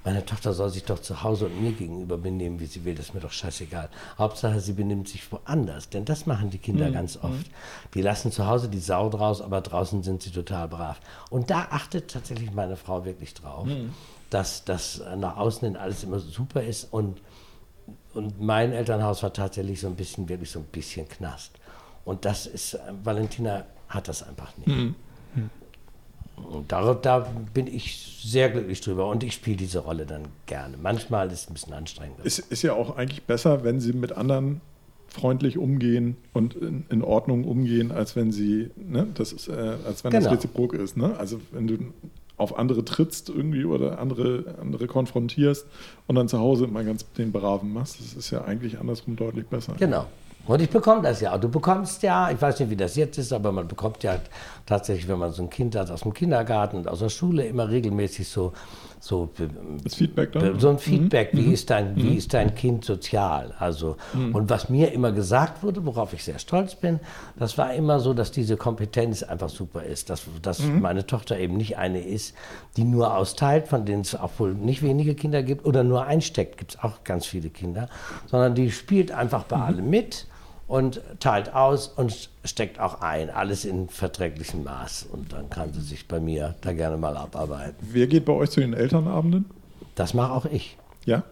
Meine Tochter soll sich doch zu Hause und mir gegenüber benehmen, wie sie will. Das ist mir doch scheißegal. Hauptsache, sie benimmt sich woanders. Denn das machen die Kinder ganz oft. Die lassen zu Hause die Sau draus, aber draußen sind sie total brav. Und da achtet tatsächlich meine Frau wirklich drauf, dass das nach außen hin alles immer super ist. Und, und mein Elternhaus war tatsächlich so ein bisschen, wirklich so ein bisschen Knast. Und das ist, äh, Valentina hat das einfach nicht. Und da, da bin ich sehr glücklich drüber und ich spiele diese Rolle dann gerne. Manchmal ist es ein bisschen anstrengend. Es ist ja auch eigentlich besser, wenn sie mit anderen freundlich umgehen und in, in Ordnung umgehen, als wenn sie, ne, das ist, äh, als wenn Genau. das reziprok ist. Ne? Also wenn du auf andere trittst irgendwie oder andere, andere konfrontierst und dann zu Hause immer ganz den Braven machst, das ist ja eigentlich andersrum deutlich besser. Genau. Und ich bekomme das ja. Du bekommst ja, ich weiß nicht, wie das jetzt ist, aber man bekommt ja tatsächlich, wenn man so ein Kind hat aus dem Kindergarten und aus der Schule, immer regelmäßig so, so Das Feedback dann? so ein Feedback, wie, ist dein, wie ist dein Kind sozial? Also, und was mir immer gesagt wurde, worauf ich sehr stolz bin, das war immer so, dass diese Kompetenz einfach super ist. Dass, dass meine Tochter eben nicht eine ist, die nur austeilt, von denen es auch wohl nicht wenige Kinder gibt, oder nur einsteckt, gibt es auch ganz viele Kinder, sondern die spielt einfach bei allem mit und teilt aus und steckt auch ein, alles in verträglichem Maß. Und dann kann sie sich bei mir da gerne mal abarbeiten. Wer geht bei euch zu den Elternabenden? Das mache auch ich. Ja?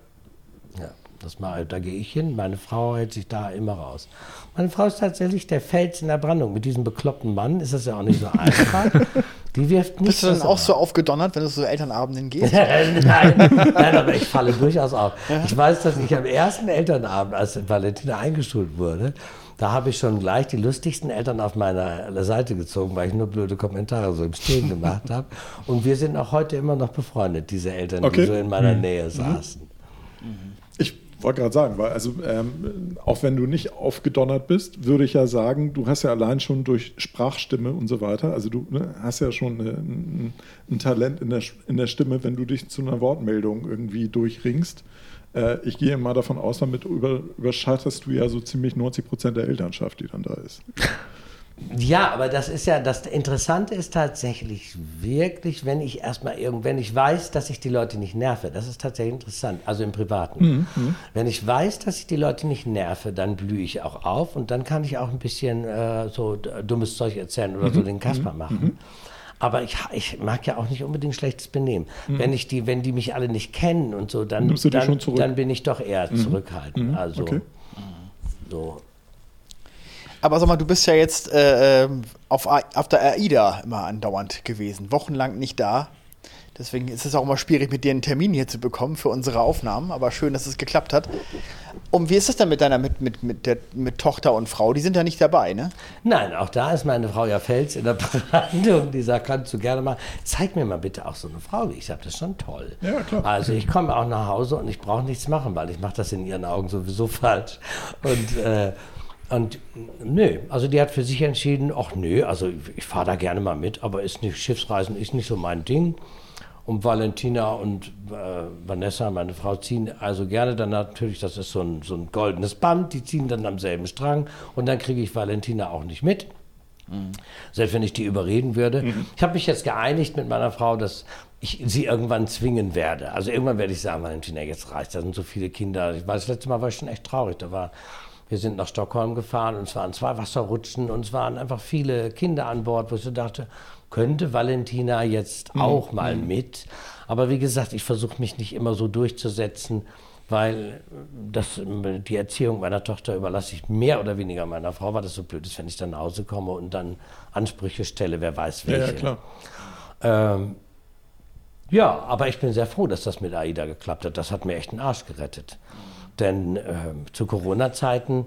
Ja, das mal, da gehe ich hin. Meine Frau hält sich da immer raus. Meine Frau ist tatsächlich der Fels in der Brandung. Mit diesem bekloppten Mann ist das ja auch nicht so einfach. Die wirft nicht Bist du dann auch so aufgedonnert, wenn du zu Elternabenden gehst? nein, nein, aber ich falle durchaus auf. Ich weiß, dass ich am ersten Elternabend, als Valentina eingeschult wurde, da habe ich schon gleich die lustigsten Eltern auf meiner Seite gezogen, weil ich nur blöde Kommentare so im Stehen gemacht habe. Und wir sind auch heute immer noch befreundet, diese Eltern, Okay. die so in meiner Nähe saßen. Ich wollte gerade sagen, weil also ähm, auch wenn du nicht aufgedonnert bist, würde ich ja sagen, du hast ja allein schon durch Sprachstimme und so weiter, also du ne, hast ja schon eine, ein, ein Talent in der, in der Stimme, wenn du dich zu einer Wortmeldung irgendwie durchringst. Äh, ich gehe mal davon aus, damit über, überschatterst du ja so ziemlich 90 Prozent der Elternschaft, die dann da ist. Ja, aber das ist ja, das Interessante ist tatsächlich wirklich, wenn ich erstmal irgend, wenn ich weiß, dass ich die Leute nicht nerve, das ist tatsächlich interessant, also im Privaten. Wenn ich weiß, dass ich die Leute nicht nerve, dann blühe ich auch auf und dann kann ich auch ein bisschen äh, so dummes Zeug erzählen oder so den Kasper machen. Aber ich, ich mag ja auch nicht unbedingt schlechtes Benehmen. Wenn ich die, wenn die mich alle nicht kennen und so, dann, dann, dann bin ich doch eher zurückhaltend. Also Okay. so. Aber sag mal, du bist ja jetzt äh, ähm, auf, auf der AIDA immer andauernd gewesen, wochenlang nicht da. Deswegen ist es auch immer schwierig, mit dir einen Termin hier zu bekommen für unsere Aufnahmen. Aber schön, dass es geklappt hat. Und wie ist es dann mit deiner mit, mit, mit, der, mit Tochter und Frau? Die sind ja nicht dabei, ne? Nein, auch da ist meine Frau ja Fels in der Brandung. Die sagt, kannst du gerne mal, zeig mir mal bitte auch so eine Frau ich. habe das ist schon toll. Ja, klar. Also ich komme auch nach Hause und ich brauche nichts machen, weil ich mache das in ihren Augen sowieso falsch. Und äh, und nö, also die hat für sich entschieden, ach nö, also ich fahre da gerne mal mit, aber ist nicht, Schiffsreisen ist nicht so mein Ding. Und Valentina und äh, Vanessa, meine Frau, ziehen also gerne dann natürlich, das ist so ein, so ein goldenes Band, die ziehen dann am selben Strang und dann kriege ich Valentina auch nicht mit. Mhm. Selbst wenn ich die überreden würde. Mhm. Ich habe mich jetzt geeinigt mit meiner Frau, dass ich sie irgendwann zwingen werde. Also irgendwann werde ich sagen, Valentina, jetzt reicht, da sind so viele Kinder. Ich weiß, das letzte Mal war ich schon echt traurig. Da war, wir sind nach Stockholm gefahren und es waren zwei Wasserrutschen und es waren einfach viele Kinder an Bord, wo ich so dachte, könnte Valentina jetzt mhm. auch mhm. mal mit. Aber wie gesagt, ich versuche mich nicht immer so durchzusetzen, weil das, die Erziehung meiner Tochter überlasse ich mehr oder weniger meiner Frau, weil das so blöd ist, wenn ich dann nach Hause komme und dann Ansprüche stelle, wer weiß welche. Ja, ja klar. Ähm, ja, aber ich bin sehr froh, dass das mit AIDA geklappt hat. Das hat mir echt den Arsch gerettet. Denn äh, zu Corona-Zeiten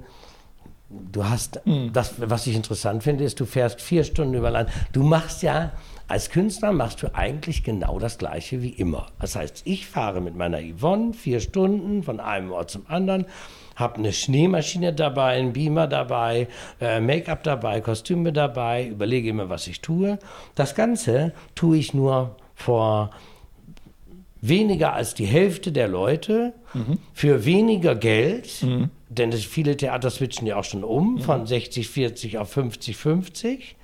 Du hast, mhm. das, was ich interessant finde, ist, du fährst vier Stunden über Land. Du machst ja, als Künstler machst du eigentlich genau das Gleiche wie immer. Das heißt, ich fahre mit meiner Yvonne vier Stunden von einem Ort zum anderen, habe eine Schneemaschine dabei, einen Beamer dabei, äh, Make-up dabei, Kostüme dabei, überlege immer, was ich tue. Das Ganze tue ich nur vor weniger als die Hälfte der Leute mhm. für weniger Geld, mhm. denn das, viele Theater switchen ja auch schon um mhm. von 60, 40 auf 50, 50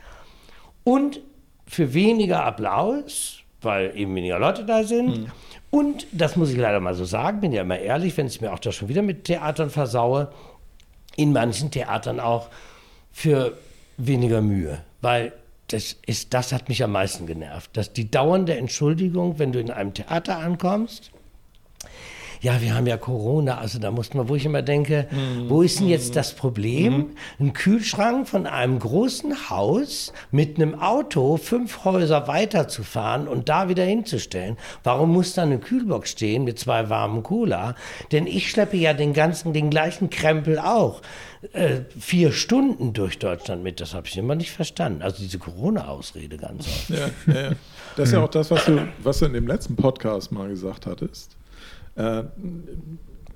und für weniger Applaus, weil eben weniger Leute da sind. Mhm. Und, das muss ich leider mal so sagen, bin ja immer ehrlich, wenn ich mir auch da schon wieder mit Theatern versaue, in manchen Theatern auch für weniger Mühe. Weil das, ist, das hat mich am meisten genervt. Dass die dauernde Entschuldigung, wenn du in einem Theater ankommst, ja, wir haben ja Corona, also da muss man, wo ich immer denke, mm, wo ist denn jetzt das Problem? Mm. Ein Kühlschrank von einem großen Haus mit einem Auto fünf Häuser weiterzufahren und da wieder hinzustellen. Warum muss da eine Kühlbox stehen mit zwei warmen Cola? Denn ich schleppe ja den ganzen, den gleichen Krempel auch äh, vier Stunden durch Deutschland mit. Das habe ich immer nicht verstanden. Also diese Corona-Ausrede ganz oft. Ja, ja, ja. Das ist ja auch das, was du, was du in dem letzten Podcast mal gesagt hattest. Äh,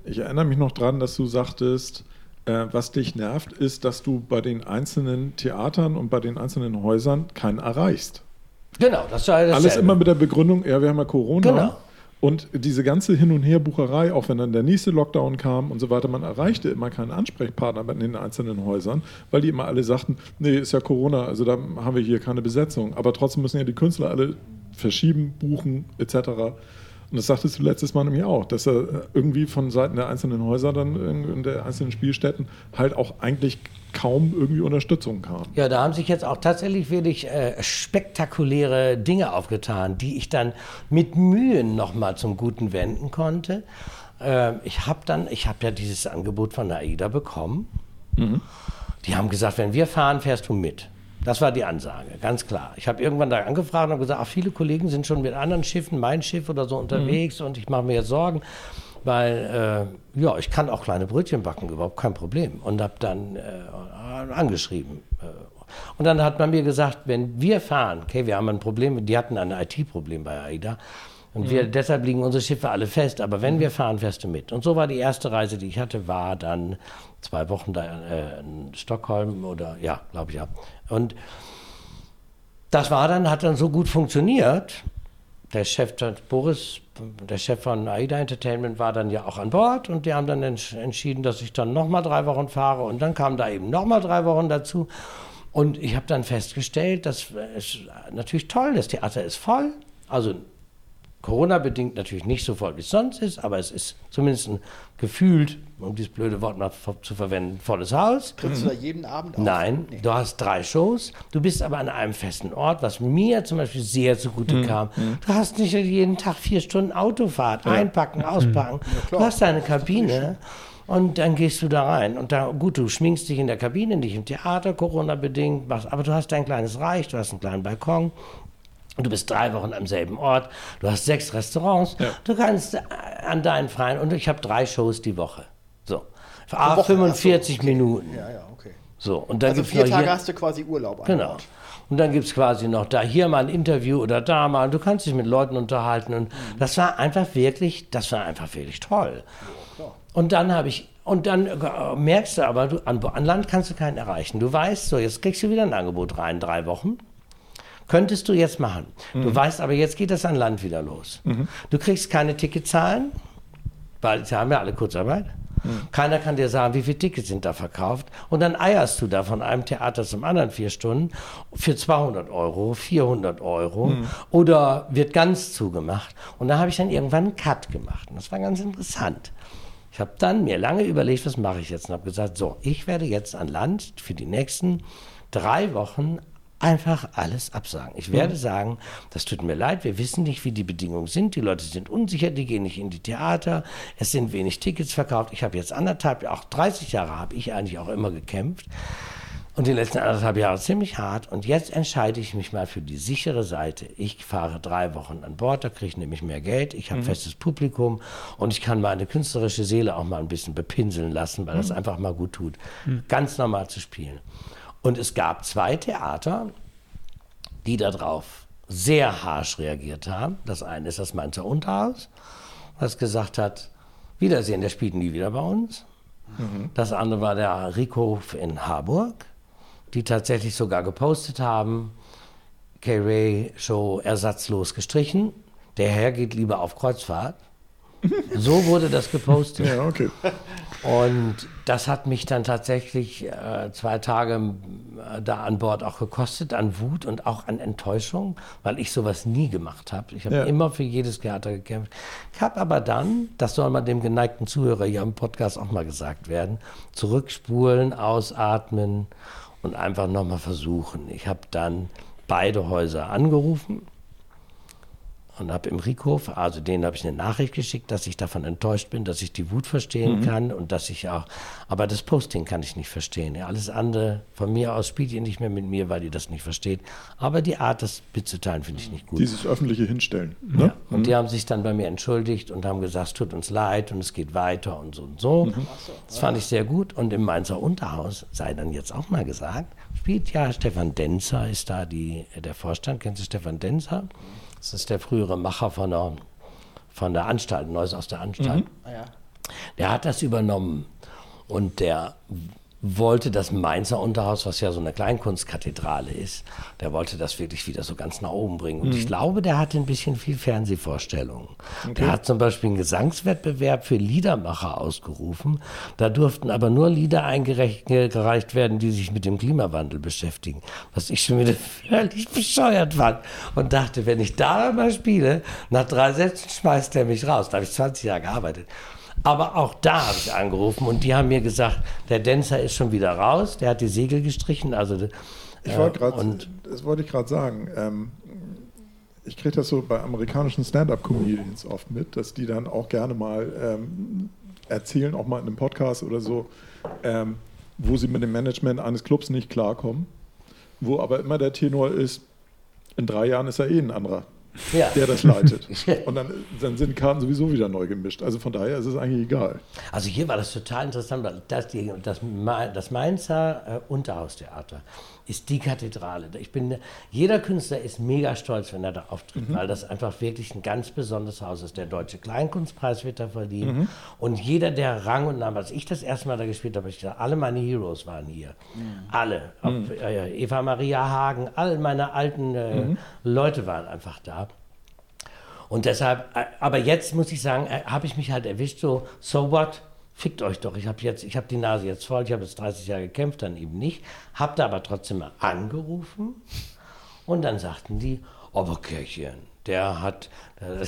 ich erinnere mich noch dran, dass du sagtest, äh, was dich nervt, ist, dass du bei den einzelnen Theatern und bei den einzelnen Häusern keinen erreichst. Genau, das war das Alles immer mit der Begründung, ja, wir haben ja Corona. Genau. Und diese ganze Hin- und Herbucherei, auch wenn dann der nächste Lockdown kam und so weiter, man erreichte immer keinen Ansprechpartner in den einzelnen Häusern, weil die immer alle sagten, nee, ist ja Corona, also da haben wir hier keine Besetzung. Aber trotzdem müssen ja die Künstler alle verschieben, buchen etc. Und das sagtest du letztes Mal nämlich auch, dass er irgendwie von Seiten der einzelnen Häuser dann in der einzelnen Spielstätten halt auch eigentlich kaum irgendwie Unterstützung kam. Ja, da haben sich jetzt auch tatsächlich wirklich äh, spektakuläre Dinge aufgetan, die ich dann mit Mühen nochmal zum Guten wenden konnte. Äh, ich habe dann, ich habe ja dieses Angebot von AIDA bekommen. Mhm. Die haben gesagt, wenn wir fahren, fährst du mit. Das war die Ansage, ganz klar. Ich habe irgendwann da angefragt und gesagt, ach, viele Kollegen sind schon mit anderen Schiffen, mein Schiff oder so unterwegs mhm. und ich mache mir jetzt Sorgen, weil äh, ja, ich kann auch kleine Brötchen backen, überhaupt kein Problem. Und habe dann äh, angeschrieben. Äh, und dann hat man mir gesagt, wenn wir fahren, okay, wir haben ein Problem, die hatten ein IT-Problem bei AIDA. Und mhm. wir, deshalb liegen unsere Schiffe alle fest. Aber wenn mhm. wir fahren, fährst du mit. Und so war die erste Reise, die ich hatte, war dann zwei Wochen da äh, in Stockholm oder ja, glaube ich ja. Und das war dann, hat dann so gut funktioniert. Der Chef, Boris, der Chef von AIDA Entertainment war dann ja auch an Bord und die haben dann entschieden, dass ich dann nochmal drei Wochen fahre und dann kamen da eben nochmal drei Wochen dazu. Und ich habe dann festgestellt, das ist natürlich toll, das Theater ist voll. Also Corona-bedingt natürlich nicht so voll, wie es sonst ist, aber es ist zumindest ein gefühlt, um dieses blöde Wort mal zu verwenden, volles Haus. Trittst du da jeden Abend auf? Nein, nee. du hast drei Shows, du bist aber an einem festen Ort, was mir zum Beispiel sehr zugute mhm. kam. Mhm. Du hast nicht jeden Tag vier Stunden Autofahrt, ja. einpacken, auspacken. Ja, du hast deine Kabine. Und dann gehst du da rein. Und da, gut, du schminkst dich in der Kabine, nicht im Theater, Corona-bedingt, aber du hast dein kleines Reich, du hast einen kleinen Balkon, du bist drei Wochen am selben Ort, du hast sechs Restaurants, Ja. du kannst äh, an deinen freien, und ich habe drei Shows die Woche. So. Für A, Woche, 45 ach so. Minuten. Ja, ja, okay. So. Und dann Also gibt's vier Tage hier, hast du quasi Urlaub. Genau. Bord. Und dann gibt es quasi noch da hier mal ein Interview oder da mal. Du kannst dich mit Leuten unterhalten. Und Mhm. das war einfach wirklich, das war einfach wirklich toll. Und dann habe ich, und dann äh, merkst du aber, du, an, an Land kannst du keinen erreichen. Du weißt, so, jetzt kriegst du wieder ein Angebot rein, drei Wochen. Könntest du jetzt machen. Du weißt aber, jetzt geht das an Land wieder los. Du kriegst keine Ticketzahlen, weil sie haben ja alle Kurzarbeit. Keiner kann dir sagen, wie viele Tickets sind da verkauft. Und dann eierst du da von einem Theater zum anderen vier Stunden für 200 Euro, 400 Euro oder wird ganz zugemacht. Und da habe ich dann irgendwann einen Cut gemacht. Und das war ganz interessant. Ich habe dann mir lange überlegt, was mache ich jetzt? Und habe gesagt, so, ich werde jetzt an Land für die nächsten drei Wochen einfach alles absagen. Ich werde sagen, das tut mir leid, wir wissen nicht, wie die Bedingungen sind. Die Leute sind unsicher, die gehen nicht in die Theater. Es sind wenig Tickets verkauft. Ich habe jetzt anderthalb, auch 30 Jahre habe ich eigentlich auch immer gekämpft. Und die letzten anderthalb Jahre ziemlich hart. Und jetzt entscheide ich mich mal für die sichere Seite. Ich fahre drei Wochen an Bord, da kriege ich nämlich mehr Geld. Ich habe festes Publikum und ich kann meine künstlerische Seele auch mal ein bisschen bepinseln lassen, weil das einfach mal gut tut, ganz normal zu spielen. Und es gab zwei Theater, die darauf sehr harsch reagiert haben. Das eine ist das Mainzer Unterhaus, was gesagt hat, Wiedersehen, der spielt nie wieder bei uns. Das andere war der Riekhof in Harburg, die tatsächlich sogar gepostet haben, K-Ray Show ersatzlos gestrichen, der Herr geht lieber auf Kreuzfahrt. So wurde das gepostet. Ja, okay. Und das hat mich dann tatsächlich äh, zwei Tage äh, da an Bord auch gekostet, an Wut und auch an Enttäuschung, weil ich sowas nie gemacht habe. Ich habe Ja. immer für jedes Theater gekämpft. Ich habe aber dann, das soll mal dem geneigten Zuhörer hier im Podcast auch mal gesagt werden, zurückspulen, ausatmen und einfach nochmal versuchen. Ich habe dann beide Häuser angerufen und habe im Riekhof, also denen habe ich eine Nachricht geschickt, dass ich davon enttäuscht bin, dass ich die Wut verstehen kann und dass ich auch, aber das Posting kann ich nicht verstehen. Ja, alles andere von mir aus spielt ihr nicht mehr mit mir, weil ihr das nicht versteht. Aber die Art, das mitzuteilen, finde ich nicht gut. Dieses öffentliche Hinstellen. Ne? Ja, und die haben sich dann bei mir entschuldigt und haben gesagt, es tut uns leid und es geht weiter und so und so. Das fand ich sehr gut. Und im Mainzer Unterhaus, sei dann jetzt auch mal gesagt, spielt ja Stefan Denzer, ist da die, der Vorstand. Kennst du Stefan Denzer? Das ist der frühere Macher von der, von der Anstalt, Neues aus der Anstalt. Ah, ja. Der hat das übernommen und der wollte das Mainzer Unterhaus, was ja so eine Kleinkunstkathedrale ist, der wollte das wirklich wieder so ganz nach oben bringen. Und ich glaube, der hatte ein bisschen viel Fernsehvorstellungen. Der hat zum Beispiel einen Gesangswettbewerb für Liedermacher ausgerufen. Da durften aber nur Lieder eingereicht gereicht werden, die sich mit dem Klimawandel beschäftigen. Was ich schon wieder völlig bescheuert fand. Und dachte, wenn ich da mal spiele, nach drei Sätzen schmeißt er mich raus. Da habe ich 20 Jahre gearbeitet. Aber auch da habe ich angerufen und die haben mir gesagt, der Dancer ist schon wieder raus, der hat die Segel gestrichen. Also, Ich äh, wollte gerade, und das wollte ich gerade sagen. Ähm, ich kriege das so bei amerikanischen Stand-up-Comedians oft mit, dass die dann auch gerne mal ähm, erzählen, auch mal in einem Podcast oder so, ähm, wo sie mit dem Management eines Clubs nicht klarkommen, wo aber immer der Tenor ist, in drei Jahren ist er eh ein anderer, ja. der das leitet. Und dann, dann sind Karten sowieso wieder neu gemischt. Also von daher ist es eigentlich egal. Also hier war das total interessant, weil das, die, das, das Mainzer äh, Unterhaustheater ist die Kathedrale. Ich bin, jeder Künstler ist mega stolz, wenn er da auftritt, weil das einfach wirklich ein ganz besonderes Haus ist. Der Deutsche Kleinkunstpreis wird da verliehen. Und jeder, der Rang und Namen, als ich das erste Mal da gespielt habe, ich gesagt, alle meine Heroes waren hier. Alle. Ob, äh, Eva Maria Hagen, all meine alten äh, Leute waren einfach da. Und deshalb, äh, aber jetzt muss ich sagen, äh, habe ich mich halt erwischt, so, so what? Fickt euch doch. Ich habe jetzt, habe die Nase jetzt voll, ich habe jetzt 30 Jahre gekämpft, dann eben nicht. Hab da aber trotzdem mal angerufen und dann sagten die, aber Kirchchen, der hat, äh,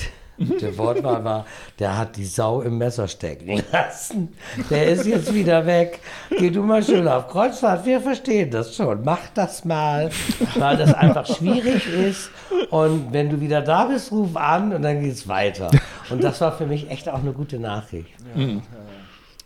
der Wortwahl war, der hat die Sau im Messer stecken lassen. Der ist jetzt wieder weg. Geh du mal schön auf Kreuzfahrt, wir verstehen das schon. Mach das mal, weil das einfach schwierig ist. Und wenn du wieder da bist, ruf an und dann geht's weiter. Und das war für mich echt auch eine gute Nachricht.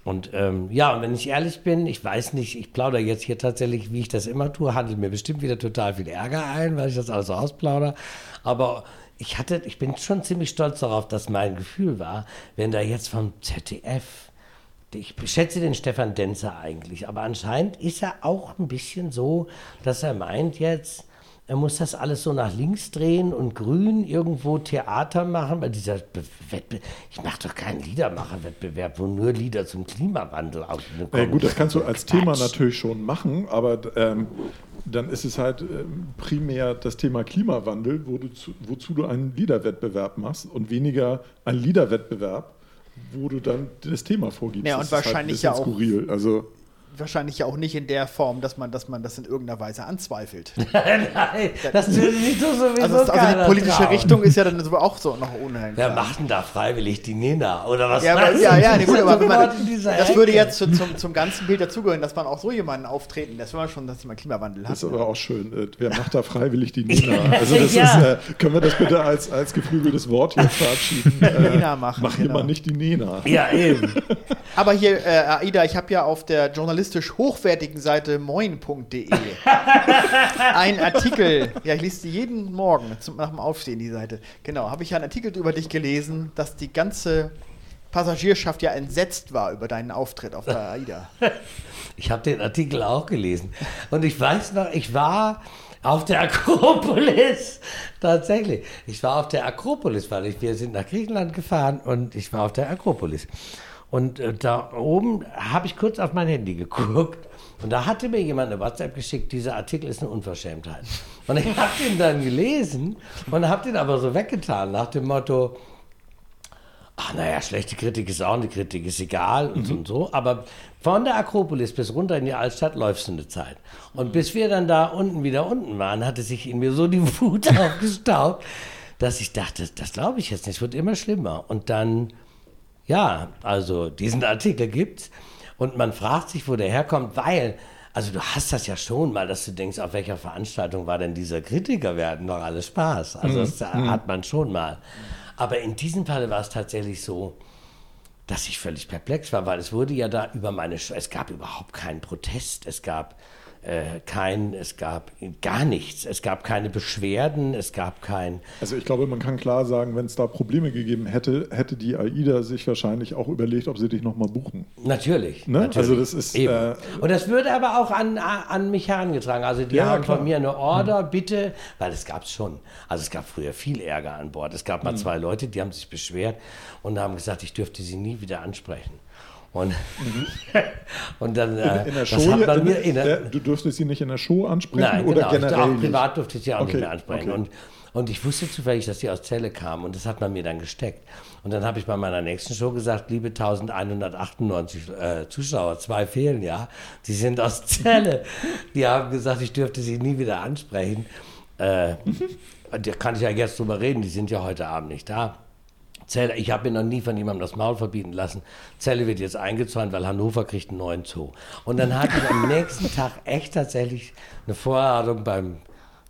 Und ähm, ja, und wenn ich ehrlich bin, ich weiß nicht, ich plaudere jetzt hier tatsächlich, wie ich das immer tue, handelt mir bestimmt wieder total viel Ärger ein, weil ich das alles so ausplaudere. Aber ich hatte, ich bin schon ziemlich stolz darauf, dass mein Gefühl war, wenn da jetzt vom ZDF, ich schätze den Stefan Denzer eigentlich, aber anscheinend ist er auch ein bisschen so, dass er meint jetzt, er muss das alles so nach links drehen und grün irgendwo Theater machen, weil dieser Wettbewerb, ich mache doch keinen Liedermacherwettbewerb, wo nur Lieder zum Klimawandel aufkommen. Ja, gut, das kannst du als Quatsch. Thema natürlich schon machen, aber ähm, dann ist es halt ähm, primär das Thema Klimawandel, wo du zu, wozu du einen Liederwettbewerb machst und weniger einen Liederwettbewerb, wo du dann das Thema vorgibst. Ja, und das wahrscheinlich halt ja auch. Skurril. Also, wahrscheinlich auch nicht in der Form, dass man, dass man das in irgendeiner Weise anzweifelt. Nein, das sieht so sowieso also, also die politische trauen. Richtung ist ja dann auch so noch unheimlich. Wer macht denn da freiwillig die Nena? Oder was? Ja, aber, ja, ja, nee, gut, aber man, das würde jetzt zu, zum, zum ganzen Bild dazugehören, dass man auch so jemanden auftreten, das war schon, dass man Klimawandel hat. Das ist aber auch schön. Äh, wer macht da freiwillig die Nena? Also das ja. ist, äh, können wir das bitte als, als geflügeltes Wort hier verabschieden? Äh, Nena machen. Mach genau. jemand nicht die Nena. Ja, eben. aber hier, äh, Aida, ich habe ja auf der journalistisch hochwertigen Seite moin.de ein Artikel, ja, ich lese die jeden Morgen zum, nach dem Aufstehen, die Seite. Genau, habe ich einen Artikel über dich gelesen, dass die ganze Passagierschaft ja entsetzt war über deinen Auftritt auf der AIDA. Ich habe den Artikel auch gelesen. Und ich weiß noch, ich war auf der Akropolis. Tatsächlich. Ich war auf der Akropolis, weil ich, wir sind nach Griechenland gefahren und ich war auf der Akropolis. Und äh, da oben habe ich kurz auf mein Handy geguckt und da hatte mir jemand eine WhatsApp geschickt, dieser Artikel ist eine Unverschämtheit. Und ich habe den dann gelesen und habe den aber so weggetan nach dem Motto, ach naja, schlechte Kritik ist auch eine Kritik, ist egal und, mhm. so und so. Aber von der Akropolis bis runter in die Altstadt läufst du eine Zeit. Und bis wir dann da unten wieder unten waren, hatte sich in mir so die Wut aufgestaubt, dass ich dachte, das glaube ich jetzt nicht, es wird immer schlimmer. Und dann, ja, also diesen Artikel gibt's. Und man fragt sich, wo der herkommt, weil, also du hast das ja schon mal, dass du denkst, auf welcher Veranstaltung war denn dieser Kritiker? Wir hatten doch alles Spaß. Also mhm. das mhm. hat man schon mal. Aber in diesem Fall war es tatsächlich so, dass ich völlig perplex war, weil es wurde ja da über meine, Sch es gab überhaupt keinen Protest, es gab kein, es gab gar nichts. Es gab keine Beschwerden, es gab kein. Also ich glaube, man kann klar sagen, wenn es da Probleme gegeben hätte, hätte die AIDA sich wahrscheinlich auch überlegt, ob sie dich nochmal buchen. Natürlich, ne? natürlich. Also das ist. Äh, Und das würde aber auch an, an mich herangetragen. Also die ja, haben klar. von mir eine Order, mhm. bitte, weil es gab es schon. Also es gab früher viel Ärger an Bord. Es gab mal mhm. zwei Leute, die haben sich beschwert und haben gesagt, ich dürfte sie nie wieder ansprechen. Und, mhm. und dann in, in der äh, Show, hat man mir in der, du durftest sie nicht in der Show ansprechen Nein, oder genau, generell auch privat durfte ich sie auch okay. nicht mehr ansprechen. Okay. Und, und ich wusste zufällig, dass sie aus Zelle kam und das hat man mir dann gesteckt. Und dann habe ich bei meiner nächsten Show gesagt, liebe 1198 äh, Zuschauer, zwei fehlen ja, die sind aus Zelle. Die haben gesagt, ich dürfte sie nie wieder ansprechen. Äh, da kann ich ja jetzt drüber reden, die sind ja heute Abend nicht da. Zelle, ich habe mir noch nie von jemandem das Maul verbieten lassen. Zelle wird jetzt eingezäunt, weil Hannover kriegt einen neuen Zoo. Und dann hatte ich am nächsten Tag echt tatsächlich eine Vorladung beim,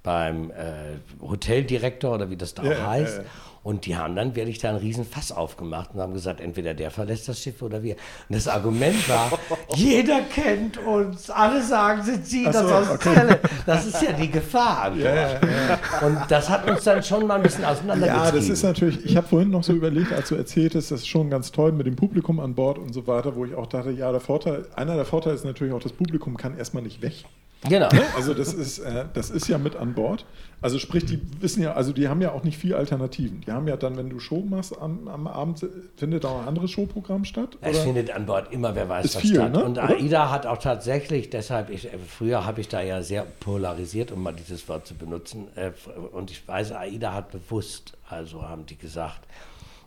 beim äh, Hoteldirektor oder wie das da auch ja, heißt. Ja, ja. Und die haben dann wirklich da einen riesen Fass aufgemacht und haben gesagt, entweder der verlässt das Schiff oder wir. Und das Argument war, jeder kennt uns, alle sagen, sind Sie das so, aus okay. Das ist ja die Gefahr. Ja, ja, ja. Und das hat uns dann schon mal ein bisschen auseinandergetrieben. Ja, das ist natürlich, ich habe vorhin noch so überlegt, als du erzähltest, das ist schon ganz toll mit dem Publikum an Bord und so weiter, wo ich auch dachte, ja, der Vorteil, einer der Vorteile ist natürlich auch, das Publikum kann erstmal nicht weg. Genau. Ne? Also das ist, äh, das ist ja mit an Bord. Also sprich, die wissen ja, also die haben ja auch nicht viel Alternativen. Die haben ja dann, wenn du Show machst am, am Abend, findet auch ein anderes Showprogramm statt? Es findet an Bord immer, wer weiß, ist was viel, statt. Ne? Und AIDA hat auch tatsächlich, deshalb, ich, äh, früher habe ich da ja sehr polarisiert, um mal dieses Wort zu benutzen. Äh, und ich weiß, AIDA hat bewusst, also haben die gesagt,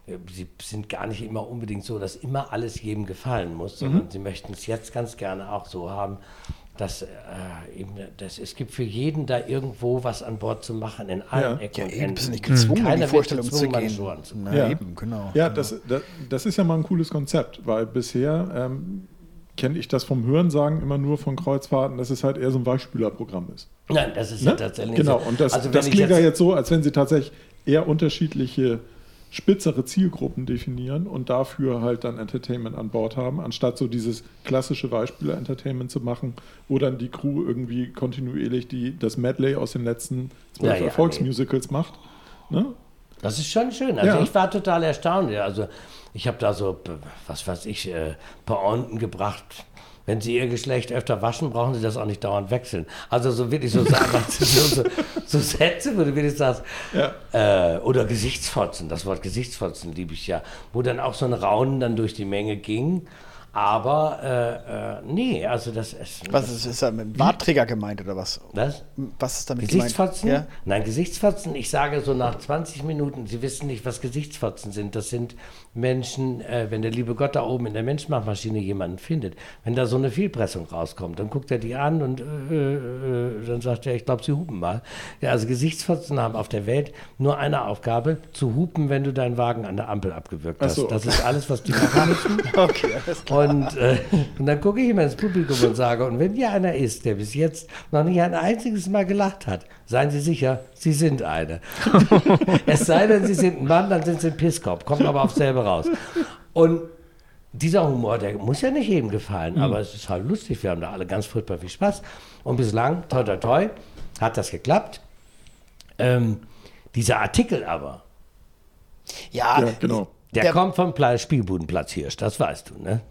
äh, sie sind gar nicht immer unbedingt so, dass immer alles jedem gefallen muss, sondern mhm. sie möchten es jetzt ganz gerne auch so haben, dass, äh, eben, dass es gibt für jeden da irgendwo was an Bord zu machen in allen ja. Ecken. Ja, eben, bist nicht gezwungen, mhm. in die Vorstellung zu gehen. Zu Na, ja. eben, genau. Ja, das, das, das, ist ja mal ein cooles Konzept, weil bisher ähm, kenne ich das vom Hörensagen immer nur von Kreuzfahrten, dass es halt eher so ein Weichspülerprogramm ist. Nein, das ist ne? ja tatsächlich Genau, und das, also das klingt ja jetzt so, als wenn sie tatsächlich eher unterschiedliche spitzere Zielgruppen definieren und dafür halt dann Entertainment an Bord haben, anstatt so dieses klassische Beispiele-Entertainment zu machen, wo dann die Crew irgendwie kontinuierlich die, das Medley aus den letzten zwölf Ja, ja, Erfolgsmusicals macht. Ne? Das ist schon schön. Also Ja. ich war total erstaunt. Also ich habe da so, was weiß ich, äh, Pointen gebracht. Wenn Sie Ihr Geschlecht öfter waschen, brauchen Sie das auch nicht dauernd wechseln. Also so wirklich so, sagen, so, so, so Sätze, wo du wirklich sagst, äh, oder Gesichtsfotzen, das Wort Gesichtsfotzen liebe ich ja, wo dann auch so ein Raunen dann durch die Menge ging. Aber äh, äh, nee, also das ist... Was ist, ist da mit dem Bartträger gemeint oder was? Was? Was ist damit Gesichtsfotzen? gemeint? Nein, Gesichtsfotzen, ich sage so nach 20 Minuten, Sie wissen nicht, was Gesichtsfotzen sind. Das sind Menschen, äh, wenn der liebe Gott da oben in der Menschmachmaschine jemanden findet, wenn da so eine Fehlpressung rauskommt, dann guckt er die an und äh, äh, dann sagt er, ich glaube, Sie hupen mal. Ja, also Gesichtsfotzen haben auf der Welt nur eine Aufgabe, zu hupen, wenn du deinen Wagen an der Ampel abgewürgt hast. so, Das ist alles, was die machen müssen. Ja? Okay, alles klar. Und, äh, und dann gucke ich immer ins Publikum und sage, und wenn hier einer ist, der bis jetzt noch nicht ein einziges Mal gelacht hat, seien Sie sicher, Sie sind eine. es sei denn, Sie sind ein Mann, dann sind Sie ein Pisskopf, kommt aber aufs selbe raus. Und dieser Humor, der muss ja nicht jedem gefallen, aber es ist halt lustig, wir haben da alle ganz furchtbar viel Spaß. Und bislang, toi toi toi, hat das geklappt. Ähm, dieser Artikel aber, Ja, Ja, genau. der, Der- kommt vom Pla Spielbudenplatz Hirsch, das weißt du, ne?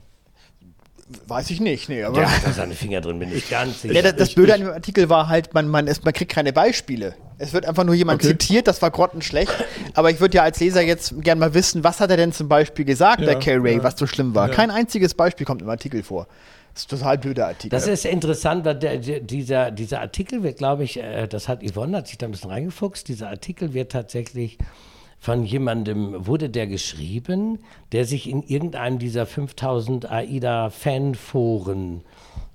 Weiß ich nicht. Nee, aber hat da seine Finger drin, bin ich ganz sicher. Ja, das, das Blöde an dem Artikel war halt, man, man, ist, man kriegt keine Beispiele. Es wird einfach nur jemand Okay. zitiert, das war grottenschlecht. Aber ich würde ja als Leser jetzt gern mal wissen, was hat er denn zum Beispiel gesagt, Ja, der Kay Ray, ja. was so schlimm war. Ja. Kein einziges Beispiel kommt im Artikel vor. Das ist ein total blöder Artikel. Das ist interessant, weil der, der, dieser, dieser Artikel wird, glaube ich, äh, das hat Yvonne, hat sich da ein bisschen reingefuchst, dieser Artikel wird tatsächlich von jemandem, wurde der geschrieben, der sich in irgendeinem dieser 5000 AIDA-Fanforen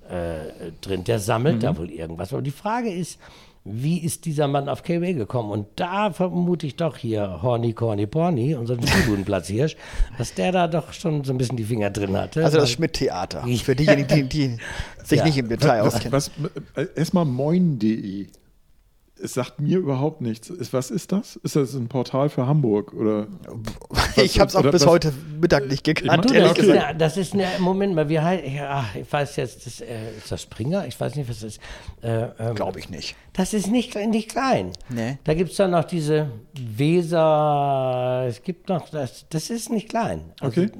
äh, drin, der sammelt da wohl irgendwas. Aber die Frage ist, wie ist dieser Mann auf KW gekommen? Und da vermute ich doch hier Horny Corny Porny, unseren Spielbudenplatz Hirsch, dass der da doch schon so ein bisschen die Finger drin hatte. also das Schmidt-Theater. Für diejenigen, die, die sich Ja. nicht im Detail auskennen. Was, äh, erstmal moin.de. Es sagt mir überhaupt nichts. Ist, was ist das? Ist das ein Portal für Hamburg? Oder Ich habe es auch bis was- heute Mittag nicht gekannt, Du, Du, ehrlich das, ist gesagt. eine, das ist eine, Moment mal, wie heißt, ja, ich weiß jetzt, das, äh, ist das Springer? Ich weiß nicht, was das ist. Äh, ähm, Glaube ich nicht. Das ist nicht, nicht klein. Nee. Da gibt es dann noch diese Weser, es gibt noch, das, das ist nicht klein. Also, Okay.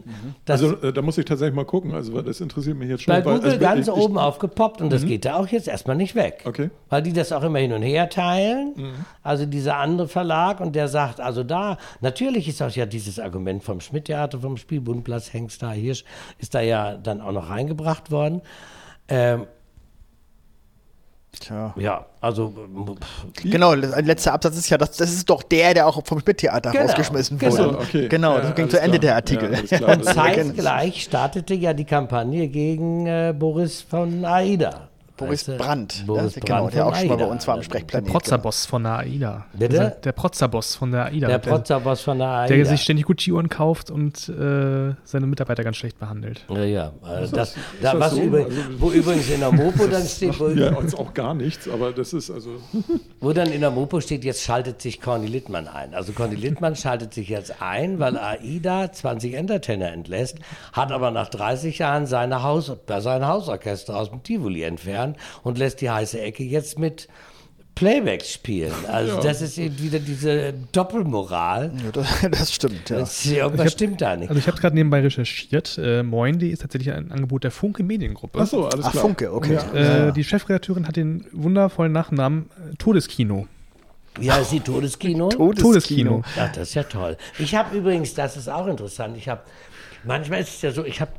Das, also äh, da muss ich tatsächlich mal gucken. Also weil das interessiert mich jetzt schon. bei weil, Google also, ganz ich, oben aufgepoppt und das geht da auch jetzt erstmal nicht weg. Okay. Weil die das auch immer hin und her teilen. Also dieser andere Verlag und der sagt, also da, natürlich ist auch ja dieses Argument vom Schmidt-Theater, vom Spielbundplatz, Hengster, Hirsch, ist da ja dann auch noch reingebracht worden. Ähm, Tja. ja, also Genau, ein letzter Absatz ist ja, das, das ist doch der, der auch vom Schmidt-Theater Genau, rausgeschmissen genau. wurde. So, okay. Genau, Ja, das ging zu Ende klar. der Artikel. Ja, klar. und zeitgleich startete ja die Kampagne gegen äh, Boris von AIDA. Boris Weißt du? Brandt, Boris ja, genau, Brandt der von auch schon mal bei uns war am Der Sprechplanet. Protzerboss von der AIDA. Bitte? Also der Protzerboss von der AIDA. Der der, Protzerboss von der AIDA. der sich ständig Gucci-Uhren kauft und äh, seine Mitarbeiter ganz schlecht behandelt. Ja, ja. Ist das, das- ist da, das was so? über, Also- wo übrigens in der Mopo dann steht, wo, ja, uns auch gar nichts, aber das ist also. wo dann in der Mopo steht, jetzt schaltet sich Corny Littmann ein. Also Corny Littmann schaltet sich jetzt ein, weil AIDA 20 Entertainer entlässt, hat aber nach 30 Jahren seine Haus, sein Hausorchester aus dem Tivoli entfernt und lässt die heiße Ecke jetzt mit Playbacks spielen. Also Ja. das ist eben wieder diese Doppelmoral. Ja, das, das stimmt, ja. Das, irgendwas stimmt da nicht. Also ich habe gerade nebenbei recherchiert. Äh, Moin.de ist tatsächlich ein Angebot der Funke Mediengruppe. Achso, alles Ach, klar. Funke, okay. Ja. Äh, Die Chefredakteurin hat den wundervollen Nachnamen äh, Todeskino. Wie heißt die Todeskino? Todeskino. Ach, das ist ja toll. Ich habe übrigens, das ist auch interessant, ich habe, manchmal ist es ja so, ich habe,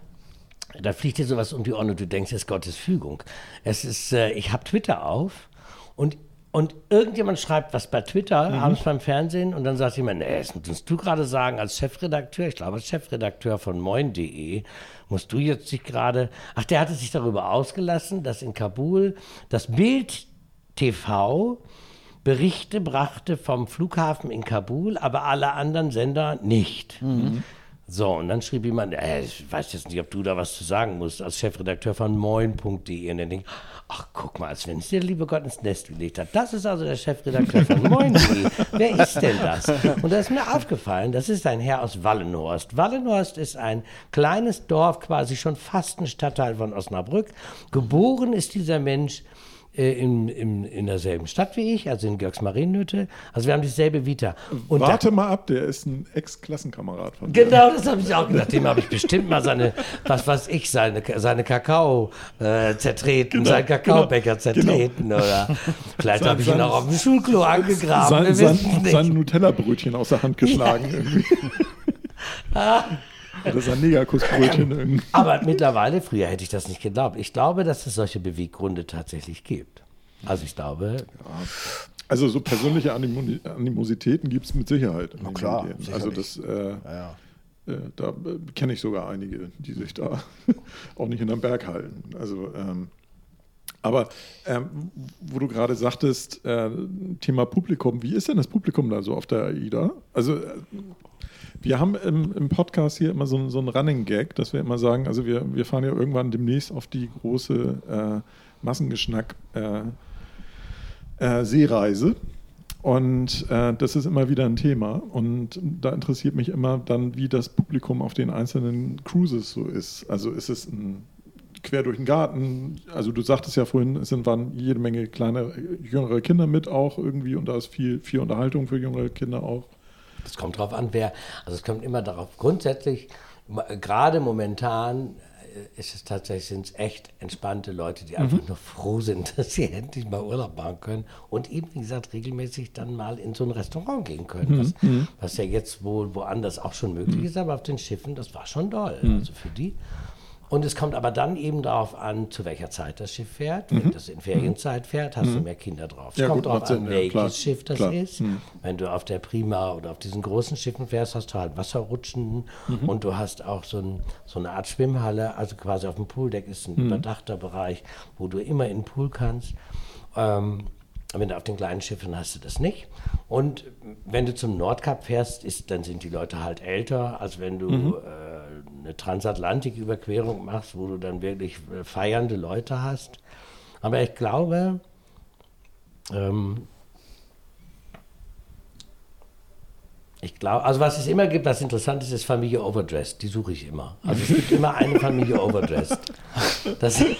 da fliegt dir sowas um die Ohren und du denkst, es ist Gottes Fügung. Es ist, äh, ich habe Twitter auf und und irgendjemand schreibt was bei Twitter, Mhm. abends beim Fernsehen, und dann sagt jemand, nee, das musst du gerade sagen, als Chefredakteur, ich glaube als Chefredakteur von moin.de, musst du jetzt dich gerade, ach, der hatte sich darüber ausgelassen, dass in Kabul das Bild TV Berichte brachte vom Flughafen in Kabul, aber alle anderen Sender nicht. So, und dann schrieb jemand, äh, ich weiß jetzt nicht, ob du da was zu sagen musst, als Chefredakteur von moin.de. Und dann denke ich, ach, guck mal, als wenn es der liebe Gott ins Nest gelegt hat. Das ist also der Chefredakteur von moin.de. Wer ist denn das? Und da ist mir aufgefallen, das ist ein Herr aus Wallenhorst. Wallenhorst ist ein kleines Dorf, quasi schon fast ein Stadtteil von Osnabrück. Geboren ist dieser Mensch äh, in, in, in derselben Stadt wie ich, also in Görgsmariennütte. Also wir haben dieselbe Vita. Und Warte da, mal ab, der ist ein Ex-Klassenkamerad von dir. Genau, das habe ich auch gedacht. Dem habe ich bestimmt mal seine, was weiß ich, seine, seine Kakao äh, zertreten, Genau, seinen Kakaobecher genau, zertreten. Oder vielleicht habe ich ihn auch auf dem Schulklo angegraben. Sein, sein, sein Nutella-Brötchen aus der Hand geschlagen irgendwie. Oder sein Negerkussbrötchen irgendwie. Aber mittlerweile, früher hätte ich das nicht geglaubt. Ich glaube, dass es solche Beweggründe tatsächlich gibt. Also ich glaube, Also so persönliche Animo Animositäten gibt es mit Sicherheit. in den klar. Also das, äh, Ja. äh, da äh, kenne ich sogar einige, die sich da auch nicht hinterm Berg halten. Also ähm, aber ähm, wo du gerade sagtest, äh, Thema Publikum, wie ist denn das Publikum da so auf der AIDA? Also äh, wir haben im, im Podcast hier immer so, ein- so einen Running Gag, dass wir immer sagen, also wir, wir fahren ja irgendwann demnächst auf die große äh, Massengeschnack äh, äh, Seereise. Und äh, das ist immer wieder ein Thema. Und da interessiert mich immer dann, wie das Publikum auf den einzelnen Cruises so ist. Also ist es ein quer durch den Garten? Also du sagtest ja vorhin, es sind, waren jede Menge kleine, jüngere Kinder mit auch irgendwie und da ist viel, viel Unterhaltung für jüngere Kinder auch. Das kommt drauf an, wer. Also es kommt immer darauf. Grundsätzlich, gerade momentan äh, ist es tatsächlich sind es echt entspannte Leute, die einfach nur froh sind, dass sie endlich mal Urlaub machen können und eben, wie gesagt, regelmäßig dann mal in so ein Restaurant gehen können. Was, was ja jetzt wohl woanders auch schon möglich ist, aber auf den Schiffen, das war schon doll. Also für die. Und es kommt aber dann eben darauf an, zu welcher Zeit das Schiff fährt. Wenn das in Ferienzeit fährt, hast du mehr Kinder drauf. Es Ja, kommt darauf an, ja, welches klar, Schiff das klar. ist. Wenn du auf der Prima oder auf diesen großen Schiffen fährst, hast du halt Wasserrutschen und du hast auch so, ein, so eine Art Schwimmhalle. Also quasi auf dem Pooldeck ist ein überdachter Bereich, wo du immer in den Pool kannst. Ähm, wenn du auf den kleinen Schiffen hast du das nicht. Und wenn du zum Nordkap fährst, ist, dann sind die Leute halt älter, als wenn du äh, eine Transatlantiküberquerung machst, wo du dann wirklich äh, feiernde Leute hast. Aber ich glaube, ähm, ich glaube, also was es immer gibt, was interessant ist, ist Familie Overdressed. Die suche ich immer. Also es gibt immer eine Familie Overdressed. Das, sind-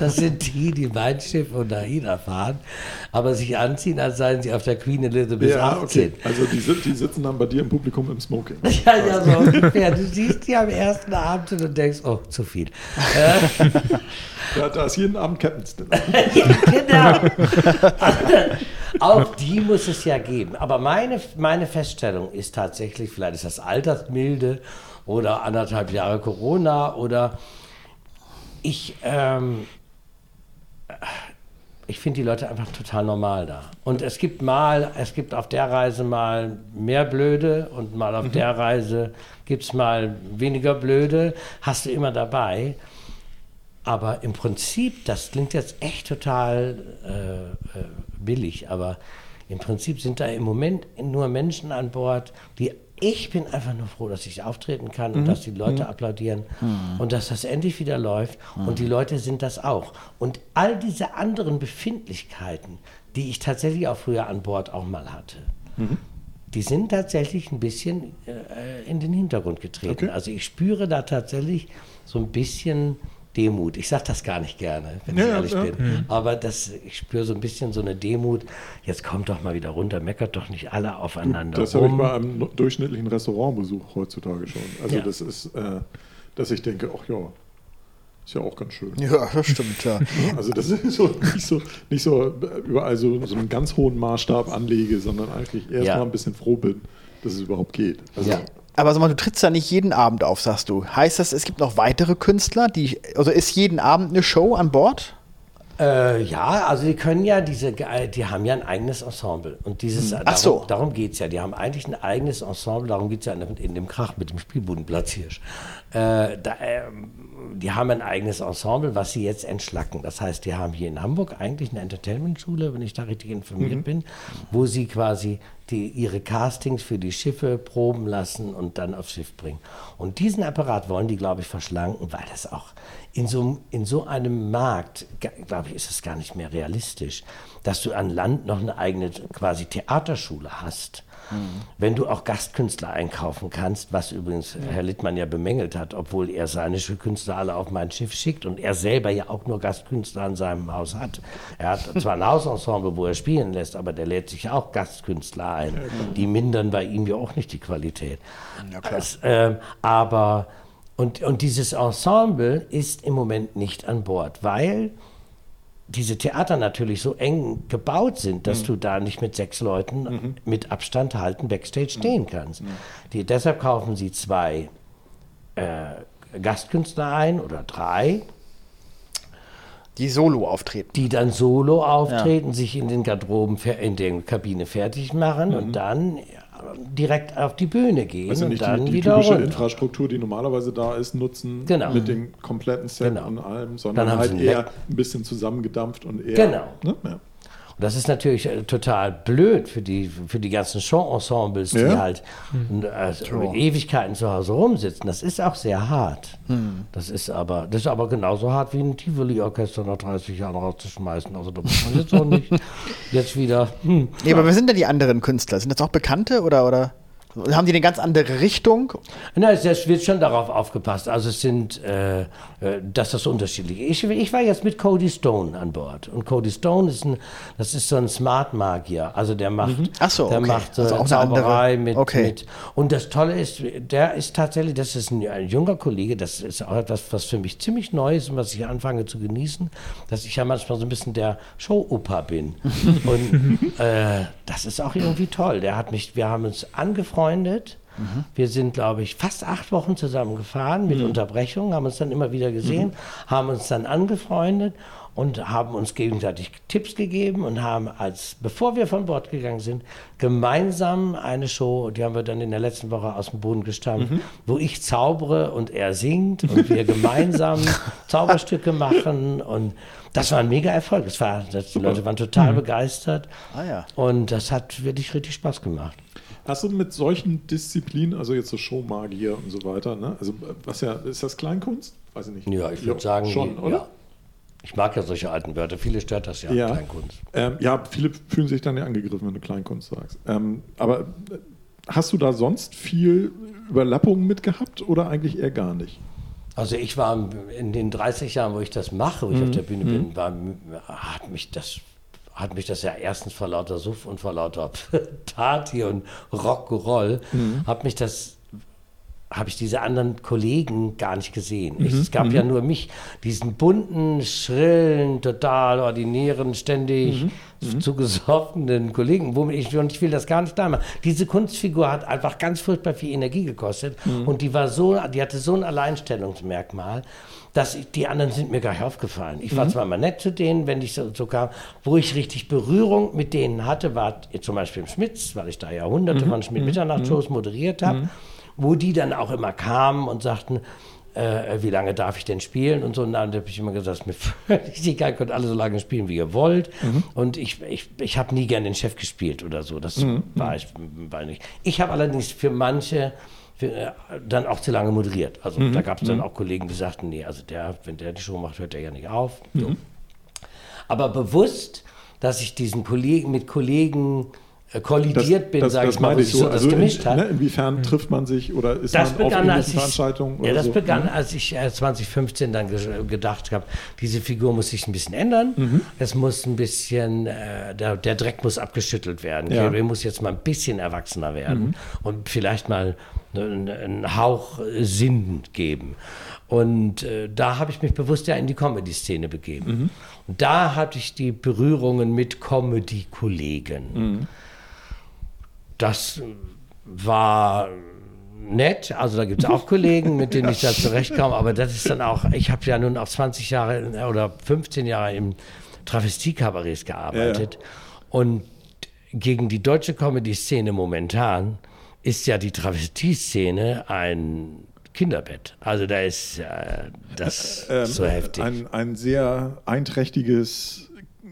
das sind die, die mein Schiff und Aida fahren, aber sich anziehen, als seien sie auf der Queen Elizabeth 18. Also die, die sitzen dann bei dir im Publikum im Smoking. Ja, ja, so ungefähr. Du siehst die am ersten Abend und denkst, oh, zu viel. Da, da ist jeden Abend Captain's Dinner. genau. Auch die muss es ja geben. Aber meine, meine Feststellung ist tatsächlich, vielleicht ist das Altersmilde oder anderthalb Jahre Corona oder ich, ähm, ich finde die Leute einfach total normal da. Und es gibt mal, es gibt auf der Reise mal mehr Blöde und mal auf der Reise gibt es mal weniger Blöde. Hast du immer dabei. Aber im Prinzip, das klingt jetzt echt total äh, äh, billig, aber im Prinzip sind da im Moment nur Menschen an Bord, die ich bin einfach nur froh, dass ich auftreten kann und dass die Leute applaudieren und dass das endlich wieder läuft. Und die Leute sind das auch. Und all diese anderen Befindlichkeiten, die ich tatsächlich auch früher an Bord auch mal hatte, die sind tatsächlich ein bisschen äh, in den Hintergrund getreten. Okay. Also ich spüre da tatsächlich so ein bisschen Demut. Ich sage das gar nicht gerne, wenn Ja, ich ehrlich ja. bin. Aber das, ich spüre so ein bisschen so eine Demut. Jetzt kommt doch mal wieder runter, meckert doch nicht alle aufeinander Das habe ich einem no- durchschnittlichen Restaurantbesuch heutzutage schon. Also Ja. das ist, äh, dass ich denke, ach ja, ist ja auch ganz schön. Ja, das stimmt, ja. Also das ist so nicht so, nicht so überall so, so einen ganz hohen Maßstab anlege, sondern eigentlich erst Ja. mal ein bisschen froh bin, dass es überhaupt geht. Also Ja. Aber sag mal, du trittst ja nicht jeden Abend auf, sagst du. Heißt das, es gibt noch weitere Künstler, die, also ist jeden Abend eine Show an Bord? Äh, ja, also die können ja diese, äh, die haben ja ein eigenes Ensemble. Und dieses, darum, Ach so. darum geht es ja. Die haben eigentlich ein eigenes Ensemble, darum geht es ja in, in dem Krach mit dem Spielbudenplatz hier. Äh, da, ähm, die haben ein eigenes Ensemble, was sie jetzt entschlacken. Das heißt, die haben hier in Hamburg eigentlich eine Entertainment-Schule, wenn ich da richtig informiert bin, wo sie quasi die ihre Castings für die Schiffe proben lassen und dann aufs Schiff bringen. Und diesen Apparat wollen die, glaube ich, verschlanken, weil das auch in so, in so einem Markt, glaube ich, ist es gar nicht mehr realistisch, dass du an Land noch eine eigene quasi Theaterschule hast. Wenn du auch Gastkünstler einkaufen kannst, was übrigens Herr Littmann ja bemängelt hat, obwohl er seine Künstler alle auf mein Schiff schickt und er selber ja auch nur Gastkünstler in seinem Haus hat. Er hat zwar ein Hausensemble, wo er spielen lässt, aber der lädt sich auch Gastkünstler ein. Die mindern bei ihm ja auch nicht die Qualität. Ja. Es, ähm, aber und, und dieses Ensemble ist im Moment nicht an Bord, weil diese Theater natürlich so eng gebaut sind, dass du da nicht mit sechs Leuten mit Abstand halten backstage stehen kannst. Die, deshalb kaufen sie zwei äh, Gastkünstler ein oder drei, Die solo auftreten. die dann solo auftreten, sich in den Garderoben, in der Kabine fertig machen und dann ja, direkt auf die Bühne gehen Also und nicht dann die, die wieder typische runter. Infrastruktur, die normalerweise da ist, nutzen Genau. mit dem kompletten Set Genau. und allem, sondern halt eher ein bisschen zusammengedampft und eher. Genau. Ne? Ja. Und das ist natürlich äh, total blöd für die, für die ganzen Show-Ensembles, die Ja. halt äh, Ewigkeiten zu Hause rumsitzen. Das ist auch sehr hart. Das ist aber, das ist aber genauso hart wie ein Tivoli-Orchester nach 30 Jahren rauszuschmeißen. Also da muss man jetzt auch nicht jetzt wieder. Hm. Nee, aber wer sind denn die anderen Künstler? Sind das auch Bekannte oder, oder haben die eine ganz andere Richtung? Na, es wird schon darauf aufgepasst. Also es sind, äh, dass das unterschiedlich ist. Ich, ich war jetzt mit Cody Stone an Bord. Und Cody Stone ist ein, das ist so ein Smart Magier. Also der macht, Ach so, der okay. macht so Also auch Zauberei mit, okay. mit. Und das Tolle ist, der ist tatsächlich, das ist ein, ein junger Kollege, das ist auch etwas, was für mich ziemlich neu ist und was ich anfange zu genießen, dass ich ja manchmal so ein bisschen der Show-Opa bin. und äh, das ist auch irgendwie toll. Der hat mich, wir haben uns angefreundet. Wir sind, glaube ich, fast acht Wochen zusammen gefahren mit Unterbrechung, haben uns dann immer wieder gesehen, haben uns dann angefreundet und haben uns gegenseitig Tipps gegeben und haben als, bevor wir von Bord gegangen sind, gemeinsam eine Show, die haben wir dann in der letzten Woche aus dem Boden gestampft, wo ich zaubere und er singt und wir gemeinsam Zauberstücke machen und das war ein mega Erfolg. Das war, das, die Leute waren total begeistert Ah ja. und das hat wirklich richtig Spaß gemacht. Hast du mit solchen Disziplinen, also jetzt so Showmagier und so weiter, ne? Also was ja, ist das Kleinkunst? Weiß ich nicht. Ja, ich würde sagen, schon, die- oder? Ja. Ich mag ja solche alten Wörter. Viele stört das ja, Ja. Kleinkunst. Ähm, ja, viele fühlen sich dann ja angegriffen, wenn du Kleinkunst sagst. Ähm, aber äh, hast du da sonst viel Überlappungen mit gehabt oder eigentlich eher gar nicht? Also ich war in den 30 Jahren, wo ich das mache, wo ich auf der Bühne bin, war, hat mich das hat mich das ja erstens vor lauter Suff und vor lauter Party und Rock'n'Roll, hat mich das habe ich diese anderen Kollegen gar nicht gesehen. Ich, es gab ja nur mich, diesen bunten, schrillen, total ordinären, ständig zugesoffenen Kollegen, womit ich, und ich will das gar nicht da machen. Diese Kunstfigur hat einfach ganz furchtbar viel Energie gekostet und die war so, die hatte so ein Alleinstellungsmerkmal, dass ich, die anderen sind mir gar nicht aufgefallen. Ich war zwar mal nett zu denen, wenn ich so, so kam, wo ich richtig Berührung mit denen hatte, war zum Beispiel im Schmitz, weil ich da Jahrhunderte von Schmidt-Mitternachtsshows moderiert habe wo die dann auch immer kamen und sagten, äh, wie lange darf ich denn spielen und so. Und dann habe ich immer gesagt, mir völlig egal, könnt alle so lange spielen, wie ihr wollt. Und ich, ich, ich habe nie gern den Chef gespielt oder so. Das war ich war nicht. Ich habe allerdings für manche für, äh, dann auch zu lange moderiert. Also da gab es dann auch Kollegen, die sagten, nee, also der, wenn der die Show macht, hört er ja nicht auf. So. Aber bewusst, dass ich diesen Kollegen mit Kollegen äh, kollidiert bin, sage ich mal, wo sich so das Also gemischt in, hat. ne, inwiefern trifft man sich oder ist Das man auf begann, ich, Veranstaltungen ja, das so? begann, ne? als ich äh, 2015 dann ge gedacht habe, diese Figur muss sich ein bisschen ändern. Es muss ein bisschen, äh, der, der Dreck muss abgeschüttelt werden. Ja. Carrie muss jetzt mal ein bisschen erwachsener werden und vielleicht mal einen, einen Hauch äh, Sinn geben. Und äh, da habe ich mich bewusst ja in die Comedy-Szene begeben. Und da hatte ich die Berührungen mit Comedy-Kollegen. Das war nett. Also da gibt es auch Kollegen, mit denen ich da zurechtkomme. Aber das ist dann auch, ich habe ja nun auch 20 Jahre oder 15 Jahre im Travestie-Kabarets gearbeitet. Und gegen die deutsche Comedy-Szene momentan ist ja die Travestie-Szene ein Kinderbett. Also da ist äh, das Ähm, so heftig. Ein, ein sehr einträchtiges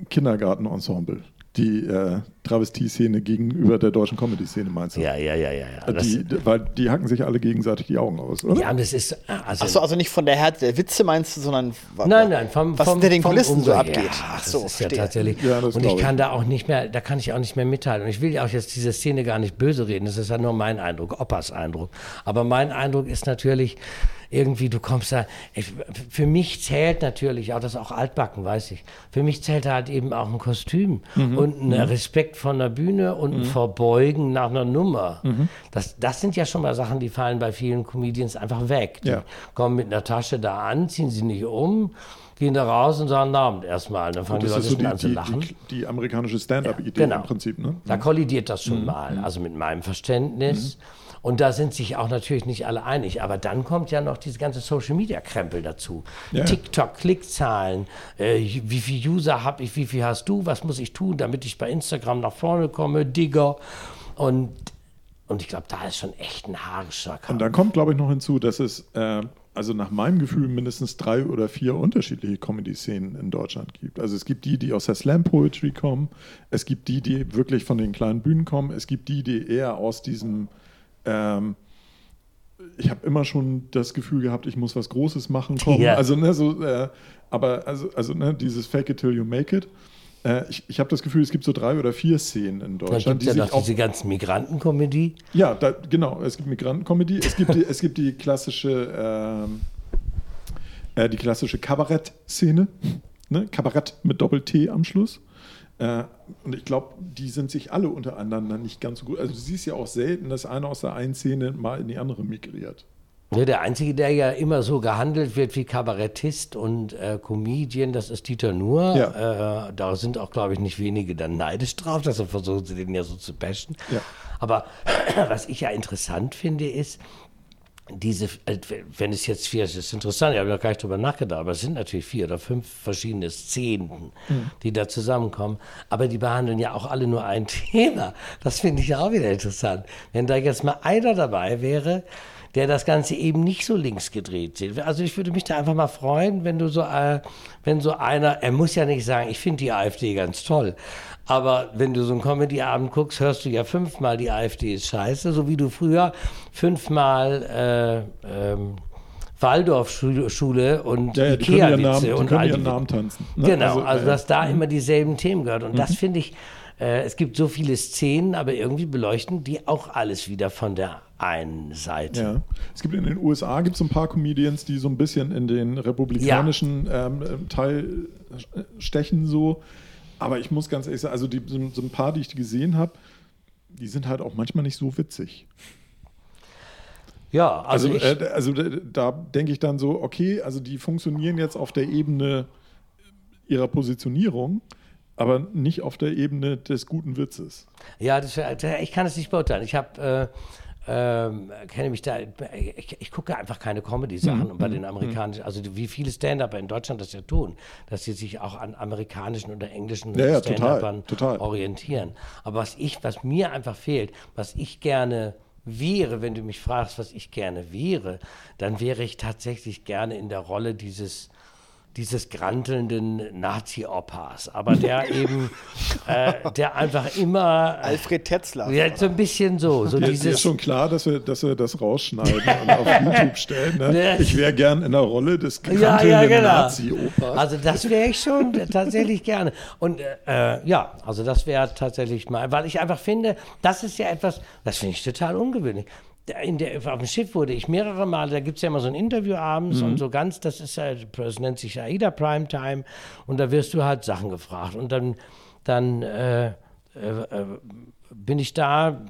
Kindergartenensemble, die, äh, Travestie-Szene gegenüber der deutschen Comedy-Szene, meinst du? Ja, ja, ja, ja. ja. Das, Die, weil die hacken sich alle gegenseitig die Augen aus, oder? ja, das ist. Also, Achso, also nicht von der Härte der Witze meinst du, sondern Nein, nein, vom, was vom, hinter den Kulissen so abgeht. Ja, Ach das so, ist ja verstehe. tatsächlich. Ja, das und ich ich. kann da auch nicht mehr, da kann ich auch nicht mehr mitteilen. Und ich will ja auch jetzt diese Szene gar nicht böse reden. Das ist ja nur mein Eindruck, Oppas Eindruck. Aber mein Eindruck ist natürlich irgendwie, du kommst da. Ich, für mich zählt natürlich auch das ist auch altbacken, weiß ich. Für mich zählt halt eben auch ein Kostüm Mhm. und ein Respekt von der Bühne und ein Verbeugen nach einer Nummer. Mhm. Das, das sind ja schon mal Sachen, die fallen bei vielen Comedians einfach weg. Die Ja. kommen mit einer Tasche da an, ziehen sie nicht um, gehen da raus und sagen Abend erstmal. Dann fangen die Leute so die, an zu die, lachen. die, die amerikanische Stand-up-Idee Genau. im Prinzip, ne? Da kollidiert das schon mal, also mit meinem Verständnis. Und da sind sich auch natürlich nicht alle einig. Aber dann kommt ja noch diese ganze Social-Media-Krempel dazu. Ja. TikTok, Klickzahlen, äh, wie viele User habe ich, wie viel hast du, was muss ich tun, damit ich bei Instagram nach vorne komme, Digger. Und, und ich glaube, da ist schon echt ein haarischer Kampf. Und dann kommt, glaube ich, noch hinzu, dass es, äh, also nach meinem Gefühl, mindestens drei oder vier unterschiedliche Comedy-Szenen in Deutschland gibt. Also es gibt die, die aus der Slam-Poetry kommen, es gibt die, die wirklich von den kleinen Bühnen kommen, es gibt die, die eher aus diesem, ähm, ich habe immer schon das Gefühl gehabt, ich muss was Großes machen, kommen. Ja. Also, ne, so, äh, aber also, also ne, dieses Fake it till you make it. Äh, ich ich habe das Gefühl, es gibt so drei oder vier Szenen in Deutschland, gibt es ja die noch auch diese ganzen Migranten-Comedy. ja, da, genau. Es gibt Migranten-Comedy, es gibt die, es gibt die klassische, ähm, äh, die klassische Kabarett-Szene, ne? Kabarett mit Doppel-T am Schluss. Äh, und ich glaube, die sind sich alle untereinander nicht ganz so gut. Also du siehst ja auch selten, dass einer aus der einen Szene mal in die andere migriert. Ja, der Einzige, der ja immer so gehandelt wird wie Kabarettist und äh, Comedian, das ist Dieter Nuhr. Ja. Äh, da sind auch, glaube ich, nicht wenige dann neidisch drauf, deshalb versuchen sie den ja so zu bashen. Ja. Aber was ich ja interessant finde, ist, diese, äh, wenn es jetzt vier, es ist interessant, ich habe noch gar nicht drüber nachgedacht, aber es sind natürlich vier oder fünf verschiedene Szenen, die da zusammenkommen. Aber die behandeln ja auch alle nur ein Thema. Das finde ich ja auch wieder interessant. Wenn da jetzt mal einer dabei wäre, der das Ganze eben nicht so links gedreht sieht. Also ich würde mich da einfach mal freuen, wenn du so, äh, wenn so einer, er muss ja nicht sagen, ich finde die AfD ganz toll. Aber wenn du so einen Comedy-Abend guckst, hörst du ja fünfmal, die AfD ist scheiße, so wie du früher fünfmal äh, ähm, Waldorfschule und Ja, ja, Ikea-Witze und all die- Namen tanzen. ne? Genau, also, äh, dass da immer dieselben Themen gehört. Und das finde ich, äh, es gibt so viele Szenen, aber irgendwie beleuchten die auch alles wieder von der einen Seite. Ja. Es gibt in den USA gibt es ein paar Comedians, die so ein bisschen in den republikanischen ähm, Teil äh, stechen so. Aber ich muss ganz ehrlich sagen, also die, so, so ein paar, die ich gesehen habe, die sind halt auch manchmal nicht so witzig. Ja, also, Also, ich, äh, also äh, da denke ich dann so, okay, also die funktionieren jetzt auf der Ebene ihrer Positionierung, aber nicht auf der Ebene des guten Witzes. ja, das, ich kann es nicht beurteilen. Ich habe äh, ähm, kenne mich da, ich, ich gucke einfach keine Comedy-Sachen Mhm. bei den amerikanischen, also wie viele Stand-Upper in Deutschland das ja tun, dass sie sich auch an amerikanischen oder englischen Ja, ja, total. orientieren. Aber was ich, was mir einfach fehlt, was ich gerne wäre, wenn du mich fragst, was ich gerne wäre, dann wäre ich tatsächlich gerne in der Rolle dieses dieses grantelnden Nazi-Opas, aber der eben, äh, der einfach immer, Alfred Tetzler. ja, so ein bisschen so, so dir dieses, ist schon klar, dass wir, dass wir das rausschneiden und auf YouTube stellen. Ne? Ich wäre gern in der Rolle des Ja, ja, krankelnden genau. Nazi-Opas. Also das wäre ich schon tatsächlich gerne. Und äh, ja, also das wäre tatsächlich mal, weil ich einfach finde, das ist ja etwas, das finde ich total ungewöhnlich. In der, auf dem Schiff wurde ich mehrere Male, da gibt es ja immer so ein Interview abends und so ganz, das ist ja, das nennt sich AIDA Primetime und da wirst du halt Sachen gefragt und dann, dann äh, äh, äh, bin ich da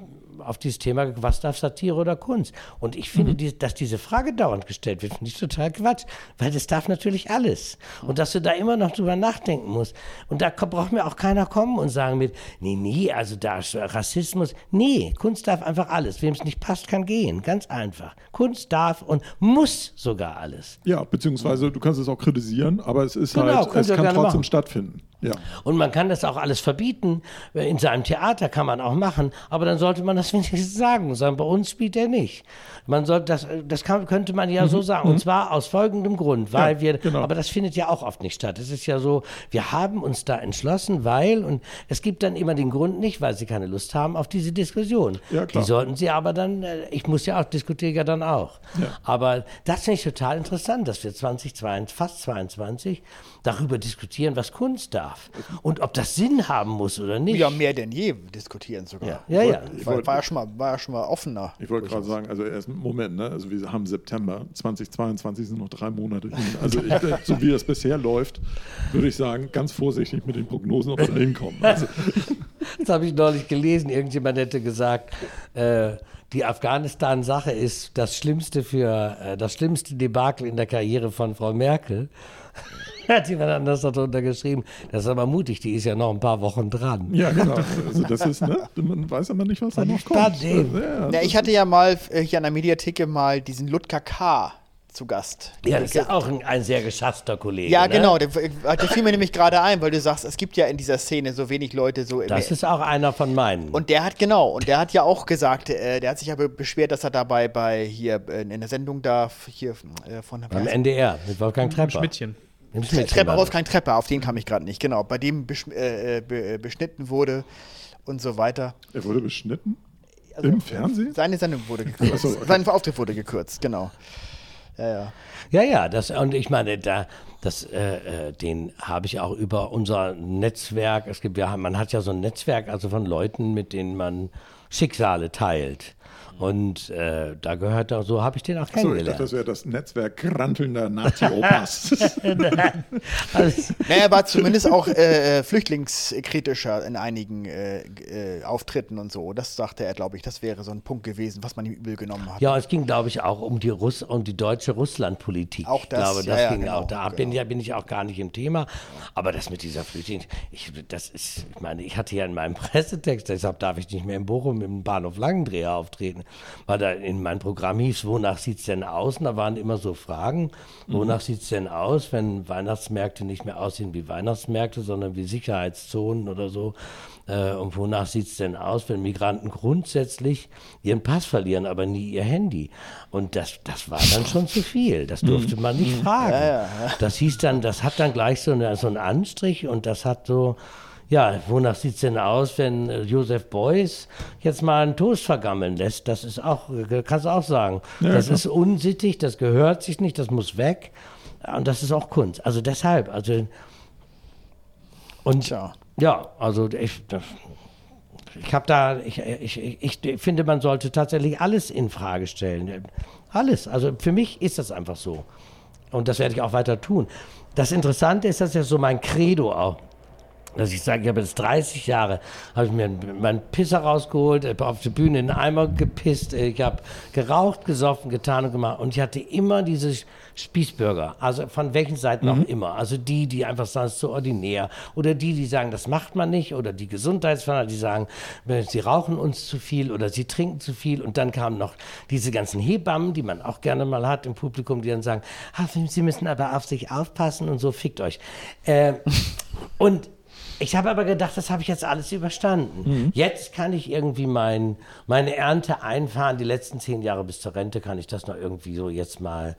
auf dieses Thema, was darf Satire oder Kunst? Und ich finde, die, dass diese Frage dauernd gestellt wird, finde ich total Quatsch, weil das darf natürlich alles. Und dass du da immer noch drüber nachdenken musst. Und da braucht mir auch keiner kommen und sagen mit, nee, nee, also da ist Rassismus. Nee, Kunst darf einfach alles. Wem es nicht passt, kann gehen. Ganz einfach. Kunst darf und muss sogar alles. ja, beziehungsweise du kannst es auch kritisieren, aber es ist Genau, halt, es kann trotzdem machen. stattfinden. Ja. Und man kann das auch alles verbieten. In seinem Theater kann man auch machen, aber dann sollte man das wenigstens sagen sagen, bei uns spielt er nicht. Man soll, das, das kann, könnte man ja so sagen. Und zwar aus folgendem Grund, weil Ja, wir, genau. aber das findet ja auch oft nicht statt. Es ist ja so, wir haben uns da entschlossen, weil, und es gibt dann immer den Grund nicht, weil sie keine Lust haben auf diese Diskussion. Ja. Die sollten sie aber dann, äh, ich muss ja auch, diskutiere ja dann auch. Aber das finde ich total interessant, dass wir 2022, fast 22 darüber diskutieren, was Kunst darf. Und ob das Sinn haben muss oder nicht. Ja, mehr denn je diskutieren sogar. Ja, ja. ja. Ich War, wollte- war, ja schon mal, war ja schon mal offener. Ich wollte gerade sagen, also erst Moment, ne? Also wir haben September 2022 sind noch drei Monate hin. Also ich, äh, so wie es bisher läuft, würde ich sagen, ganz vorsichtig mit den Prognosen, ob wir da hinkommen. Also, Das habe ich neulich gelesen. Irgendjemand hätte gesagt, äh, die Afghanistan-Sache ist das schlimmste für äh, das schlimmste Debakel in der Karriere von Frau Merkel. Hat jemand anders darunter geschrieben. Das ist aber mutig, die ist ja noch ein paar Wochen dran. ja, genau. Also das ist, ne? Man weiß aber nicht, was da noch kommt. Ja, Ja, ich hatte ja mal äh, hier an der Mediatheke mal diesen Ludger K. zu Gast. Ja, das ist ja auch ein, ein sehr geschasster Kollege. Ja, ne? genau. Der, der fiel mir nämlich gerade ein, weil du sagst, es gibt ja in dieser Szene so wenig Leute so. Das ist auch einer von meinen. und der hat genau, und der hat ja auch gesagt, äh, der hat sich aber beschwert, dass er dabei bei hier äh, in der Sendung da hier äh, von Beim NDR mit Wolfgang Trepper. Schmidtchen. Treppe, das. Wolfgang Treppe, auf den kam ich gerade nicht, genau, bei dem besch äh, äh, be, äh, beschnitten wurde und so weiter. Er wurde beschnitten? Also, Im Fernsehen? Seine Sendung wurde gekürzt. So, okay. Sein Auftritt wurde gekürzt, genau. Ja, ja. Ja, ja, das, und ich meine, da, das, äh, äh, den habe ich auch über unser Netzwerk. Es gibt ja, man hat ja so ein Netzwerk, also von Leuten, mit denen man Schicksale teilt. Und äh, da gehört er, so habe ich den auch So, ich dachte, kennengelernt. das wäre das Netzwerk grantelnder Nazi-Opas. Also, Naja, er war zumindest auch äh, äh, flüchtlingskritischer in einigen äh, äh, Auftritten und so. Das sagte er, glaube ich, das wäre so ein Punkt gewesen, was man ihm übel genommen hat. ja, es ging, glaube ich, auch um die Russ um die deutsche Russlandpolitik. Auch das, ich glaube, ja, das ja, ging genau, auch. Da bin, genau. ja, bin ich auch gar nicht im Thema. Aber das mit dieser Flüchtling, ich, das ist, ich meine, ich hatte ja in meinem Pressetext, deshalb darf ich nicht mehr in Bochum im Bahnhof Langendreher auftreten, weil da in meinem Programm hieß, wonach sieht es denn aus? Und da waren immer so Fragen, wonach sieht es denn aus, wenn Weihnachtsmärkte nicht mehr aussehen wie Weihnachtsmärkte, sondern wie Sicherheitszonen oder so. Äh, und wonach sieht es denn aus, wenn Migranten grundsätzlich ihren Pass verlieren, aber nie ihr Handy? Und das, das war dann schon zu viel. Das durfte man nicht fragen. Das hieß dann, das hat dann gleich so, eine, so einen Anstrich und das hat so, ja, wonach sieht es denn aus, wenn äh, Josef Beuys jetzt mal einen Toast vergammeln lässt? Das ist auch, äh, kannst du auch sagen. das ist unsittig, das gehört sich nicht, das muss weg. Und das ist auch Kunst. Also deshalb, also und Tja. ja, also ich, das- ich habe da, ich, ich, ich, ich finde, man sollte tatsächlich alles in Frage stellen. Alles. Also für mich ist das einfach so. Und das werde ich auch weiter tun. Das Interessante ist, das ist ja so mein Credo auch. Dass ich sage, ich habe jetzt 30 Jahre, habe ich mir meinen Pisser rausgeholt, habe auf der Bühne in den Eimer gepisst, ich habe geraucht, gesoffen, getan und gemacht. Und ich hatte immer diese Spießbürger, also von welchen Seiten auch immer. Also die, die einfach sagen, es ist zu ordinär. Oder die, die sagen, das macht man nicht. Oder die Gesundheitsfanatiker, die sagen, sie rauchen uns zu viel oder sie trinken zu viel. Und dann kamen noch diese ganzen Hebammen, die man auch gerne mal hat im Publikum, die dann sagen, "Ah, sie müssen aber auf sich aufpassen und so, fickt euch. Äh, und ich habe aber gedacht, das habe ich jetzt alles überstanden. Jetzt kann ich irgendwie mein, meine Ernte einfahren. Die letzten zehn Jahre bis zur Rente kann ich das noch irgendwie so jetzt mal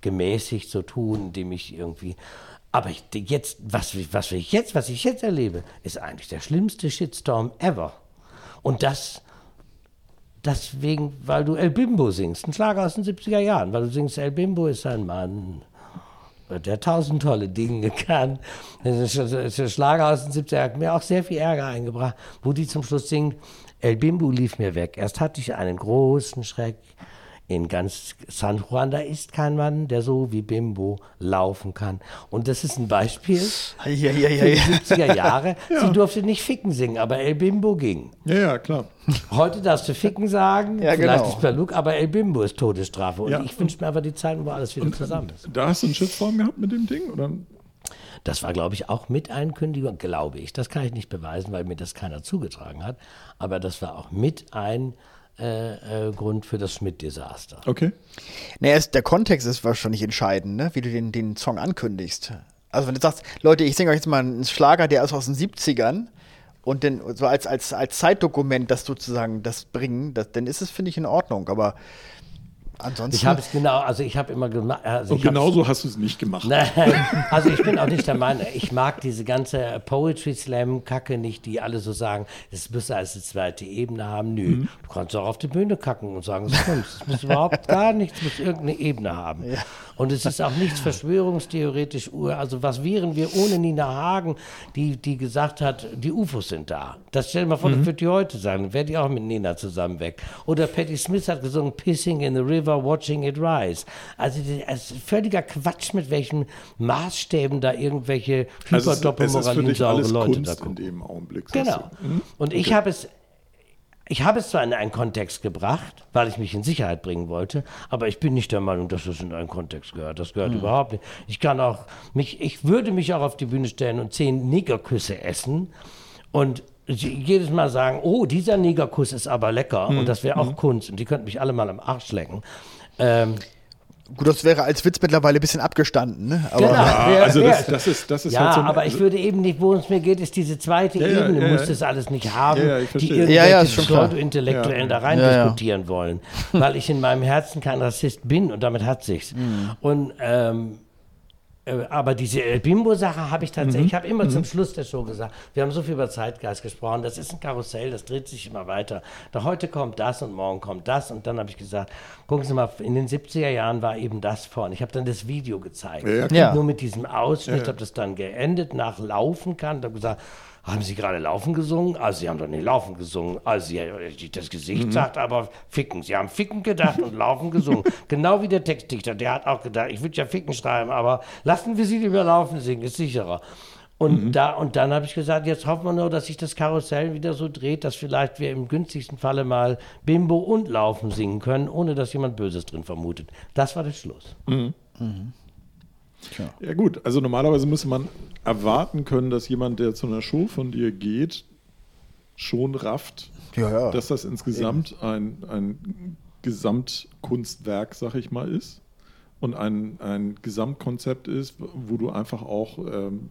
gemäßigt so tun, indem ich irgendwie. Aber ich, jetzt, was, was ich jetzt, was ich jetzt erlebe, ist eigentlich der schlimmste Shitstorm ever. Und das deswegen, weil du El Bimbo singst, ein Schlager aus den 70er Jahren, weil du singst, El Bimbo ist ein Mann, der tausend tolle Dinge ist ein Schlager aus den 70er Jahren hat mir auch sehr viel Ärger eingebracht, wo die zum Schluss singt, El Bimbo lief mir weg. Erst hatte ich einen großen Schreck. In ganz San Juan, da ist kein Mann, der so wie Bimbo laufen kann. Und das ist ein Beispiel Ja, ja, ja, für die ja. 70er Jahre. Sie durfte nicht Ficken singen, aber El Bimbo ging. ja, ja, klar. Heute darfst du Ficken sagen, Ja, vielleicht genau. ist Perluk, aber El Bimbo ist Todesstrafe. Und Ja. ich wünsche mir aber die Zeiten, wo alles wieder zusammen ist. Da hast du einen Shitstorm gehabt mit dem Ding? Oder? Das war, glaube ich, auch mit Einkündigung, glaube ich. Das kann ich nicht beweisen, weil mir das keiner zugetragen hat. Aber das war auch mit ein äh, äh, Grund für das Schmidt-Desaster. Okay. Naja, es- der Kontext ist wahrscheinlich entscheidend, ne? wie du den, den Song ankündigst. Also wenn du sagst, Leute, ich singe euch jetzt mal einen Schlager, der ist aus den 70ern und dann so als, als, als Zeitdokument das sozusagen das bringen, das, dann ist es, finde ich, in Ordnung. Aber ansonsten. Ich habe es genau, also ich habe immer gemacht. Also Und genauso hast du es nicht gemacht. Nein, also ich bin auch nicht der Meinung, ich mag diese ganze Poetry Slam Kacke nicht, die alle so sagen, es müsse als eine zweite Ebene haben. Nö, du kannst auch auf die Bühne kacken und sagen, es muss überhaupt gar nichts, es muss irgendeine Ebene haben. Und es ist auch nichts verschwörungstheoretisch. Also was wären wir ohne Nina Hagen, die, die gesagt hat, die UFOs sind da. Das stell dir mal vor, das wird die heute sagen. Dann wäre die auch mit Nina zusammen weg. Oder Patti Smith hat gesungen, Pissing in the River, Watching it rise. Also es ist völliger Quatsch, mit welchen Maßstäben da irgendwelche Also es, es ist für dich hyperdoppelmoralinsaure alles Leute da Kunst in gucken. dem Augenblick. Genau. Mhm. Und ich habe es, ich habe es zwar in einen Kontext gebracht, weil ich mich in Sicherheit bringen wollte, aber ich bin nicht der Meinung, dass es in einen Kontext gehört. Das gehört überhaupt nicht. Ich kann auch mich, ich würde mich auch auf die Bühne stellen und zehn Negerküsse essen und jedes Mal sagen, oh, dieser Negerkuss ist aber lecker und das wäre auch Kunst und die könnten mich alle mal am Arsch lecken. Ähm, Gut, das wäre als Witz mittlerweile ein bisschen abgestanden, ne? Aber Genau. Ja, Wer- also wer- das, das ist, das ist ja, halt so ein- aber ich würde eben nicht, worum es mir geht, ist diese zweite Ja, Ebene. ja, Du musst ja. das alles nicht haben, Ja, ja, ich die irgendwelche. Pseudo-Intellektuellen Ja. da rein Ja, ja. diskutieren wollen. Weil ich in meinem Herzen kein Rassist bin und damit hat sich's. Mhm. Und ähm, äh, aber diese El Bimbo-Sache habe ich tatsächlich, ich habe immer zum Schluss der Show gesagt, wir haben so viel über Zeitgeist gesprochen, das ist ein Karussell, das dreht sich immer weiter. Da heute kommt das und morgen kommt das und dann habe ich gesagt, gucken Sie mal, in den 70er Jahren war eben das vorne. Ich habe dann das Video gezeigt. Ja. Ja. Nur mit diesem Ausschnitt, Ja. habe das dann geendet, nach Laufen kann, habe gesagt, haben Sie gerade Laufen gesungen? Also Sie haben doch nicht Laufen gesungen. Also Sie, das Gesicht sagt aber Ficken. Sie haben Ficken gedacht und Laufen gesungen. genau wie der Textdichter, der hat auch gedacht, ich würde ja Ficken schreiben, aber lassen wir Sie lieber Laufen singen, ist sicherer. Und, da, und dann habe ich gesagt, jetzt hoffen wir nur, dass sich das Karussell wieder so dreht, dass vielleicht wir im günstigsten Falle mal Bimbo und Laufen singen können, ohne dass jemand Böses drin vermutet. Das war der Schluss. Ja gut, also normalerweise müsste man erwarten können, dass jemand, der zu einer Show von dir geht, schon rafft, Ja, ja. dass das insgesamt ein, ein Gesamtkunstwerk, sag ich mal, ist und ein, ein Gesamtkonzept ist, wo du einfach auch, ähm,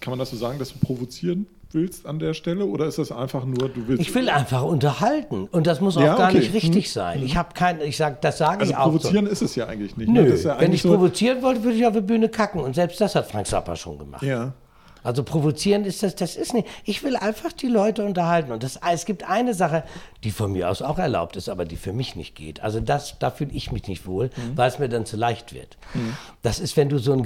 kann man das so sagen, dass du provozieren willst an der Stelle oder ist das einfach nur, du willst... Ich will einfach unterhalten und das muss auch Ja, gar okay. nicht richtig sein. Ich habe kein, ich sag, das sage also ich auch. So. provozieren ist es ja eigentlich nicht. ne? Nö, Das ist ja wenn eigentlich ich so, provozieren wollte, würde ich auf der Bühne kacken und selbst das hat Frank Zappa schon gemacht. Ja. Also provozieren ist das, das ist nicht. Ich will einfach die Leute unterhalten. Und das, es gibt eine Sache, die von mir aus auch erlaubt ist, aber die für mich nicht geht. Also das, da fühle ich mich nicht wohl, weil es mir dann zu leicht wird. Das ist, wenn du so einen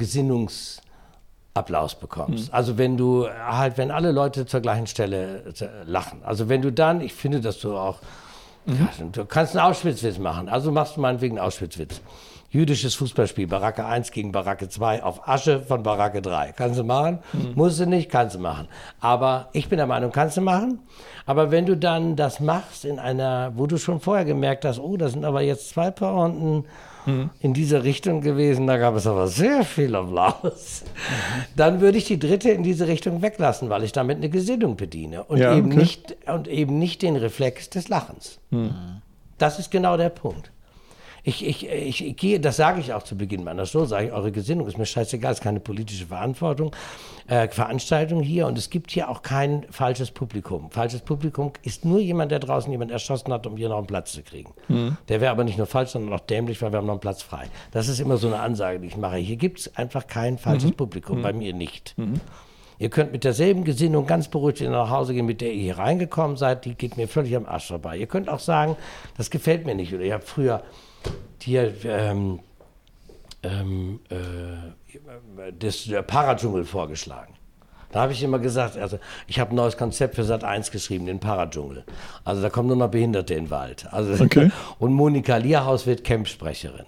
Gesinnungsapplaus bekommst. Also wenn du halt, wenn alle Leute zur gleichen Stelle äh, lachen. Also wenn du dann, ich finde, dass du auch, ja, du kannst einen Auschwitzwitz machen. Also machst du meinetwegen einen Auschwitzwitz. Jüdisches Fußballspiel, Baracke 1 gegen Baracke 2 auf Asche von Baracke 3. Kannst du machen? Musst du nicht, kannst du machen. Aber ich bin der Meinung, kannst du machen. Aber wenn du dann das machst in einer, wo du schon vorher gemerkt hast, oh, da sind aber jetzt zwei Pointen in diese Richtung gewesen, da gab es aber sehr viel Applaus. Dann würde ich die dritte in diese Richtung weglassen, weil ich damit eine Gesinnung bediene und, Ja, eben, okay. nicht, und eben nicht den Reflex des Lachens. Das ist genau der Punkt. Ich, ich, ich, ich gehe, das sage ich auch zu Beginn meiner Show, sage ich, eure Gesinnung ist mir scheißegal, ist keine politische Verantwortung, äh, Veranstaltung hier und es gibt hier auch kein falsches Publikum. Falsches Publikum ist nur jemand, der draußen jemand erschossen hat, um hier noch einen Platz zu kriegen. Der wäre aber nicht nur falsch, sondern auch dämlich, weil wir haben noch einen Platz frei. Das ist immer so eine Ansage, die ich mache. Hier gibt es einfach kein falsches Publikum, bei mir nicht. Ihr könnt mit derselben Gesinnung ganz beruhigt nach Hause gehen, mit der ihr hier reingekommen seid. Die geht mir völlig am Arsch vorbei. Ihr könnt auch sagen, das gefällt mir nicht. Oder ihr habt früher hier ähm, ähm, äh, das Paradschungel vorgeschlagen. Da habe ich immer gesagt, also ich habe ein neues Konzept für Sat 1 geschrieben, den Paradschungel. Also da kommen nur noch Behinderte in den Wald. Also, Okay. Und Monika Lierhaus wird Campsprecherin.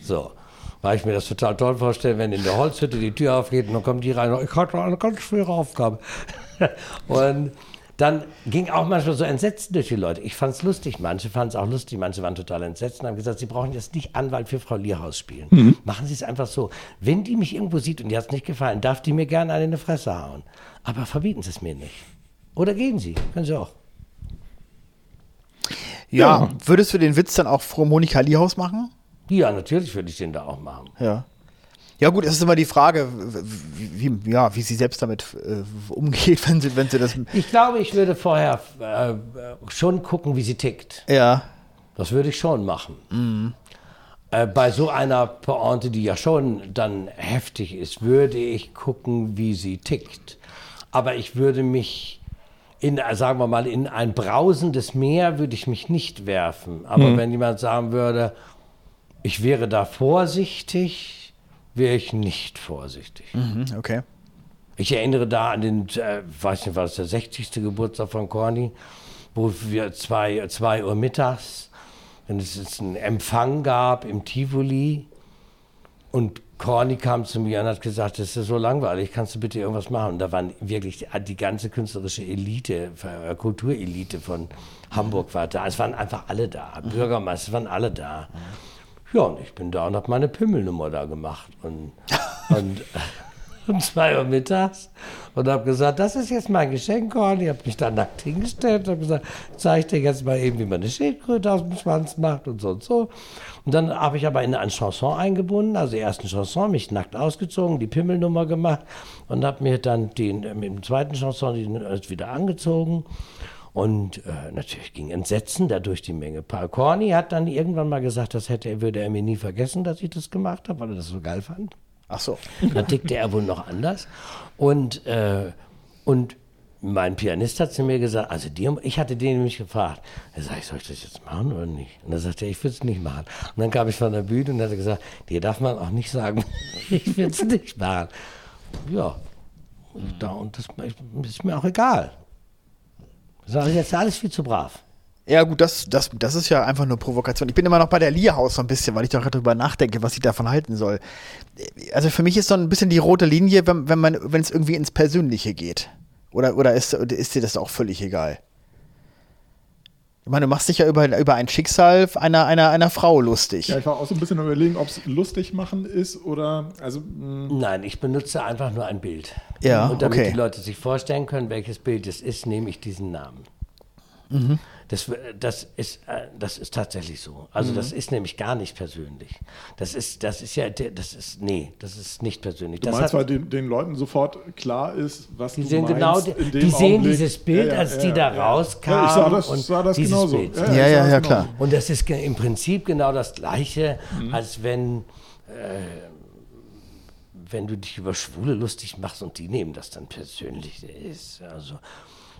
So. Weil ich mir das total toll vorstelle, wenn in der Holzhütte die Tür aufgeht und dann kommt die rein, ich hatte eine ganz schwere Aufgabe. und dann ging auch manchmal so Entsetzen durch die Leute. Ich fand es lustig, manche fanden es auch lustig, manche waren total entsetzt und haben gesagt, sie brauchen jetzt nicht Anwalt für Frau Lierhaus spielen. Machen Sie es einfach so. Wenn die mich irgendwo sieht und die hat es nicht gefallen, darf die mir gerne eine in die Fresse hauen. Aber verbieten Sie es mir nicht. Oder gehen Sie, können Sie auch. Ja, würdest du den Witz dann auch vor Monika Liehaus machen? Ja, natürlich würde ich den da auch machen. Ja. Ja gut, es ist immer die Frage, wie, ja, wie sie selbst damit äh, umgeht, wenn sie, wenn sie das. Ich glaube, ich würde vorher äh, schon gucken, wie sie tickt. Ja. Das würde ich schon machen. Äh, bei so einer Pointe, die ja schon dann heftig ist, würde ich gucken, wie sie tickt. Aber ich würde mich in, äh, sagen wir mal, in ein brausendes Meer würde ich mich nicht werfen. Aber wenn jemand sagen würde, ich wäre da vorsichtig, wäre ich nicht vorsichtig. Mhm, okay. Ich erinnere da an den, äh, weiß nicht, war das der 60. Geburtstag von Corny, wo wir zwei, zwei Uhr mittags, wenn es einen Empfang gab im Tivoli und Corny kam zu mir und hat gesagt, das ist so langweilig, kannst du bitte irgendwas machen? Und da waren wirklich die ganze künstlerische Elite, äh, Kulturelite von Hamburg war da. Es waren einfach alle da, Bürgermeister, es waren alle da. Ja, und ich bin da und habe meine Pimmelnummer da gemacht. Und, und um zwei Uhr mittags und habe gesagt, das ist jetzt mein Geschenk, Corny. Ich habe mich da nackt hingestellt und habe gesagt, zeige ich dir jetzt mal eben, wie man eine Schildkröte aus dem Schwanz macht und so und so. Und dann habe ich aber in eine Chanson eingebunden, also die ersten Chanson, mich nackt ausgezogen, die Pimmelnummer gemacht und habe mir dann den, äh, dem zweiten Chanson den äh, wieder angezogen. Und äh, natürlich ging Entsetzen da durch die Menge. Paul Corny hat dann irgendwann mal gesagt, das hätte er, würde er mir nie vergessen, dass ich das gemacht habe, weil er das so geil fand. Ach so. Da tickte er wohl noch anders. Und, äh, und mein Pianist hat zu mir gesagt, also dir, ich hatte den nämlich gefragt. Er sagt, soll ich das jetzt machen oder nicht? Und er sagte, ich will es nicht machen. Und dann kam ich von der Bühne und hat gesagt, dir darf man auch nicht sagen, ich will es nicht machen. Ja, da, und das ist mir auch egal. Das ist jetzt alles viel zu brav. Ja, gut, das, das, das ist ja einfach nur Provokation. Ich bin immer noch bei der Lierhaus so ein bisschen, weil ich doch darüber nachdenke, was ich davon halten soll. Also für mich ist so ein bisschen die rote Linie, wenn, wenn man, wenn es irgendwie ins Persönliche geht. Oder, oder ist, ist dir das auch völlig egal? Ich meine, du machst dich ja über, über ein Schicksal einer, einer, einer Frau lustig. Ja, ich war auch so ein bisschen überlegen, ob es lustig machen ist oder. Also, mh, Nein, ich benutze einfach nur ein Bild. Ja, Und damit okay. die Leute sich vorstellen können, welches Bild es ist, nehme ich diesen Namen. Mhm. Das, das, ist, äh, das ist tatsächlich so. Also Mhm. das ist nämlich gar nicht persönlich. Das ist, das ist ja, das ist, nee, das ist nicht persönlich. du das meinst, hat- weil den, den Leuten sofort klar ist, was die du sehen meinst. genau, in dem die sehen dieses Bild, Ja, ja, als ja, die da ja. rauskamen. Ja, ich sah das, und sah das genauso. Bild. Ja, ja, ja, genauso. klar. Und das ist im Prinzip genau das Gleiche, als wenn, äh, wenn du dich über Schwule lustig machst und die nehmen das dann persönlich. Ist. Also,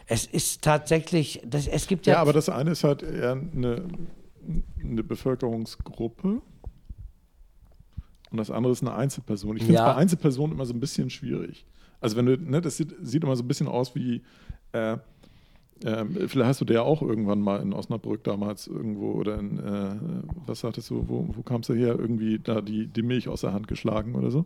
es ist tatsächlich, das, es gibt ja, Ja, aber das eine ist halt eher eine, eine Bevölkerungsgruppe und das andere ist eine Einzelperson. Ich finde es Ja. bei Einzelpersonen immer so ein bisschen schwierig. Also wenn du, ne, das sieht, sieht immer so ein bisschen aus wie, äh, ähm, vielleicht hast du der auch irgendwann mal in Osnabrück damals irgendwo oder in, äh, was sagtest du, wo, wo kamst du her, irgendwie da die, die Milch aus der Hand geschlagen oder so.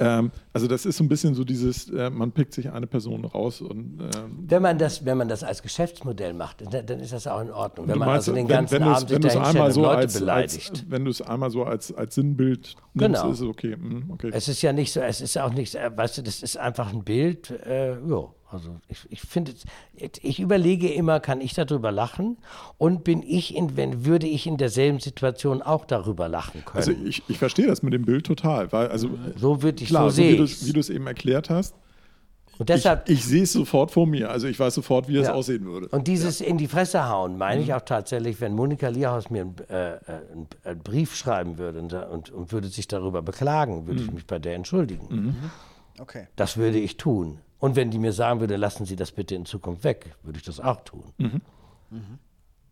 Ähm, also das ist so ein bisschen so dieses, äh, man pickt sich eine Person raus und ähm, wenn man das, wenn man das als Geschäftsmodell macht, dann, dann ist das auch in Ordnung. Wenn man also den wenn- ganzen wenn du's- Abend wenn einmal so Leute als, beleidigt. als wenn du es einmal so als, als Sinnbild nimmst, Genau. ist es okay. Hm, okay. Es ist ja nicht so, es ist auch nicht, äh, weißt du, das ist einfach ein Bild. Äh, ja, also ich, ich finde, ich überlege immer, kann ich darüber lachen und bin ich in, wenn würde ich in derselben Situation auch darüber lachen können. also ich, ich verstehe das mit dem Bild total, weil also so würde ich, klar, so so wie du ich. es wie du es eben erklärt hast, Und deshalb ich, ich sehe es sofort vor mir. Also ich weiß sofort, wie es Ja. aussehen würde. Und dieses in die Fresse hauen, meine Mhm. ich auch tatsächlich, wenn Monika Lierhaus mir einen, äh, äh, einen, Brief schreiben würde und, und, und würde sich darüber beklagen, würde Mhm. ich mich bei der entschuldigen. Okay. Das würde ich tun. Und wenn die mir sagen würde, lassen Sie das bitte in Zukunft weg, würde ich das auch tun. Mhm.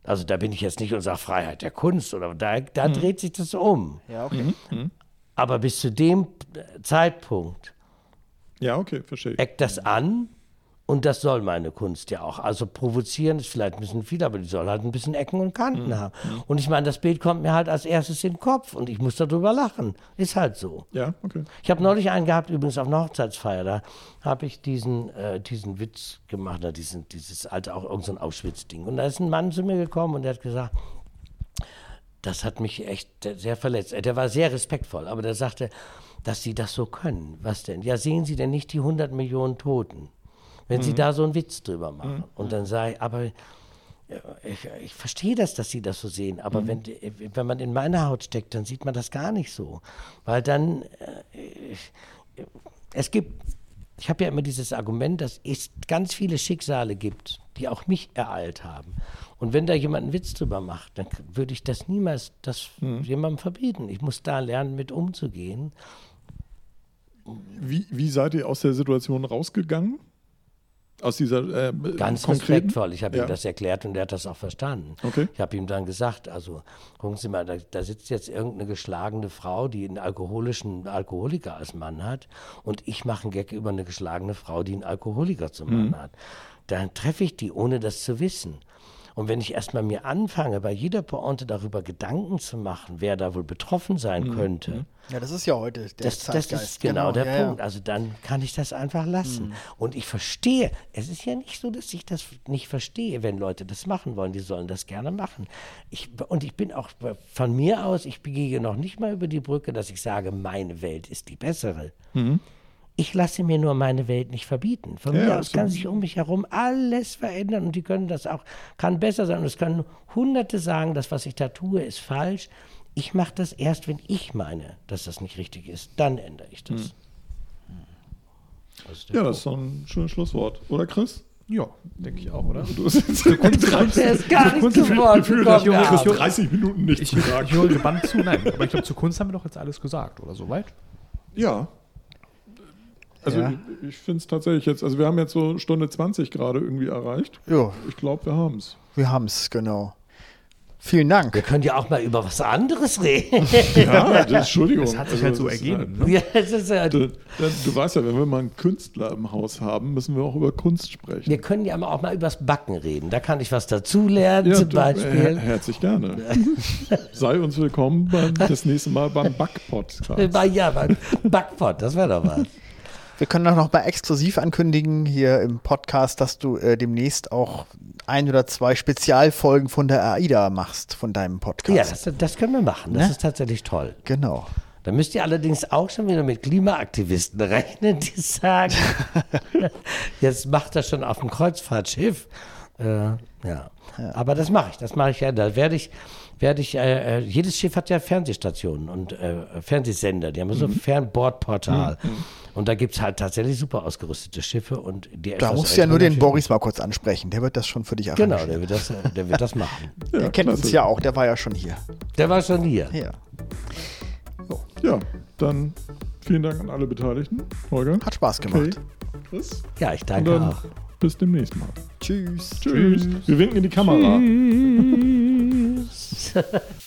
Also da bin ich jetzt nicht und sage Freiheit der Kunst oder da, Mhm. da dreht sich das um. Ja, okay. Aber bis zu dem Zeitpunkt Ja, okay, verstehe eckt das an und das soll meine Kunst ja auch. Also provozieren ist vielleicht ein bisschen viel, aber die soll halt ein bisschen Ecken und Kanten haben. Und ich meine, das Bild kommt mir halt als erstes in den Kopf und ich muss darüber lachen. Ist halt so. Ja, okay. Ich habe neulich einen gehabt, übrigens auf einer Hochzeitsfeier, da habe ich diesen, äh, diesen Witz gemacht, da diesen, dieses alte, auch irgendein so Auschwitz-Ding. Und da ist ein Mann zu mir gekommen und der hat gesagt, das hat mich echt sehr verletzt. Äh, Der war sehr respektvoll, aber der sagte, dass Sie das so können. Was denn? Ja, sehen Sie denn nicht die 100 Millionen Toten? Wenn Sie da so einen Witz drüber machen. Und dann sage ich, aber ich, ich verstehe das, dass Sie das so sehen, aber Mhm. wenn, wenn man in meiner Haut steckt, dann sieht man das gar nicht so. Weil dann, äh, es gibt, ich habe ja immer dieses Argument, dass es ganz viele Schicksale gibt, die auch mich ereilt haben. Und wenn da jemand einen Witz drüber macht, dann würde ich das niemals das Mhm. jemandem verbieten. Ich muss da lernen, mit umzugehen. Wie, wie seid ihr aus der Situation rausgegangen? Aus dieser äh, Ganz konkreten? respektvoll. Ich habe Ja. ihm das erklärt und er hat das auch verstanden. Okay. Ich habe ihm dann gesagt, also gucken Sie mal, da, da sitzt jetzt irgendeine geschlagene Frau, die einen alkoholischen Alkoholiker als Mann hat und ich mache einen Gag über eine geschlagene Frau, die einen Alkoholiker zum Mhm. Mann hat. Dann treffe ich die, ohne das zu wissen. Und wenn ich erstmal mir anfange, bei jeder Pointe darüber Gedanken zu machen, wer da wohl betroffen sein Mhm. könnte, Ja, das ist ja heute der das, das Zeitgeist. ist genau, der ja, Punkt. Ja. Also dann kann ich das einfach lassen. Mhm. Und ich verstehe, es ist ja nicht so, dass ich das nicht verstehe, wenn Leute das machen wollen. Die sollen das gerne machen. Ich, und ich bin auch von mir aus, ich gehe noch nicht mal über die Brücke, dass ich sage, meine Welt ist die bessere. Ich lasse mir nur meine Welt nicht verbieten. Von Ja, mir aus so- kann sich um mich herum alles verändern und die können das auch, kann besser sein. Und es können Hunderte sagen, das, was ich da tue, ist falsch. Ich mache das erst, wenn ich meine, dass das nicht richtig ist. Dann ändere ich das. Das ist der Ja, das ist doch ein schönes Schlusswort. Oder Chris? Ja, denke ich auch, oder? Du hast jetzt 30, Der ist gar nicht zu Wort Gefühl, gekommen. ich habe gehabt. 30 Minuten nichts Ich, gesagt. ich höre gebannt zu, nein. Aber ich glaube, zur Kunst haben wir doch jetzt alles gesagt, oder soweit? Ja. Also Ja. ich, ich finde es tatsächlich jetzt, also wir haben jetzt so Stunde 20 gerade irgendwie erreicht. Jo, Ich glaube, wir haben es. wir haben es, genau. Vielen Dank. Wir können ja auch mal über was anderes reden. Ja, das, Entschuldigung. Das hat sich Also, halt so ist ergeben. Ne? ja, es ist, äh, Du, du weißt ja, wenn wir mal einen Künstler im Haus haben, müssen wir auch über Kunst sprechen. wir können ja aber auch mal übers Backen reden. Da kann ich was dazulernen, zum du, her Beispiel. herzlich gerne. Sei uns willkommen beim, das nächste Mal beim Back-Podcast. Äh, Ja, beim Backpot, das wäre doch was. Wir können auch noch mal exklusiv ankündigen hier im Podcast, dass du äh, demnächst auch ein oder zwei Spezialfolgen von der AIDA machst, von deinem Podcast. Ja, das, das können wir machen. Das Ne? ist tatsächlich toll. Genau. Da müsst ihr allerdings auch schon wieder mit Klimaaktivisten rechnen, die sagen, jetzt macht das schon auf dem Kreuzfahrtschiff. Äh, ja. aber das mache ich, das mache ich ja. Da werde ich, werde ich, äh, äh, jedes Schiff hat ja Fernsehstationen und äh, Fernsehsender, die haben so ein Fernbordportal. Und da gibt es halt tatsächlich super ausgerüstete Schiffe und die Da musst du ja nur den Boris mal kurz ansprechen. Der wird das schon für dich Schiffe- Genau, arrangieren. der wird das, der wird das machen. Ja, der kennt uns ja auch, der war ja schon hier. Der war schon hier. Ja. Ja, dann vielen Dank an alle Beteiligten. Holger. Hat Spaß Okay. gemacht. Chris. Ja, ich danke dann auch. bis demnächst mal. Tschüss. Tschüss. Wir winken in die Kamera. Tschüss.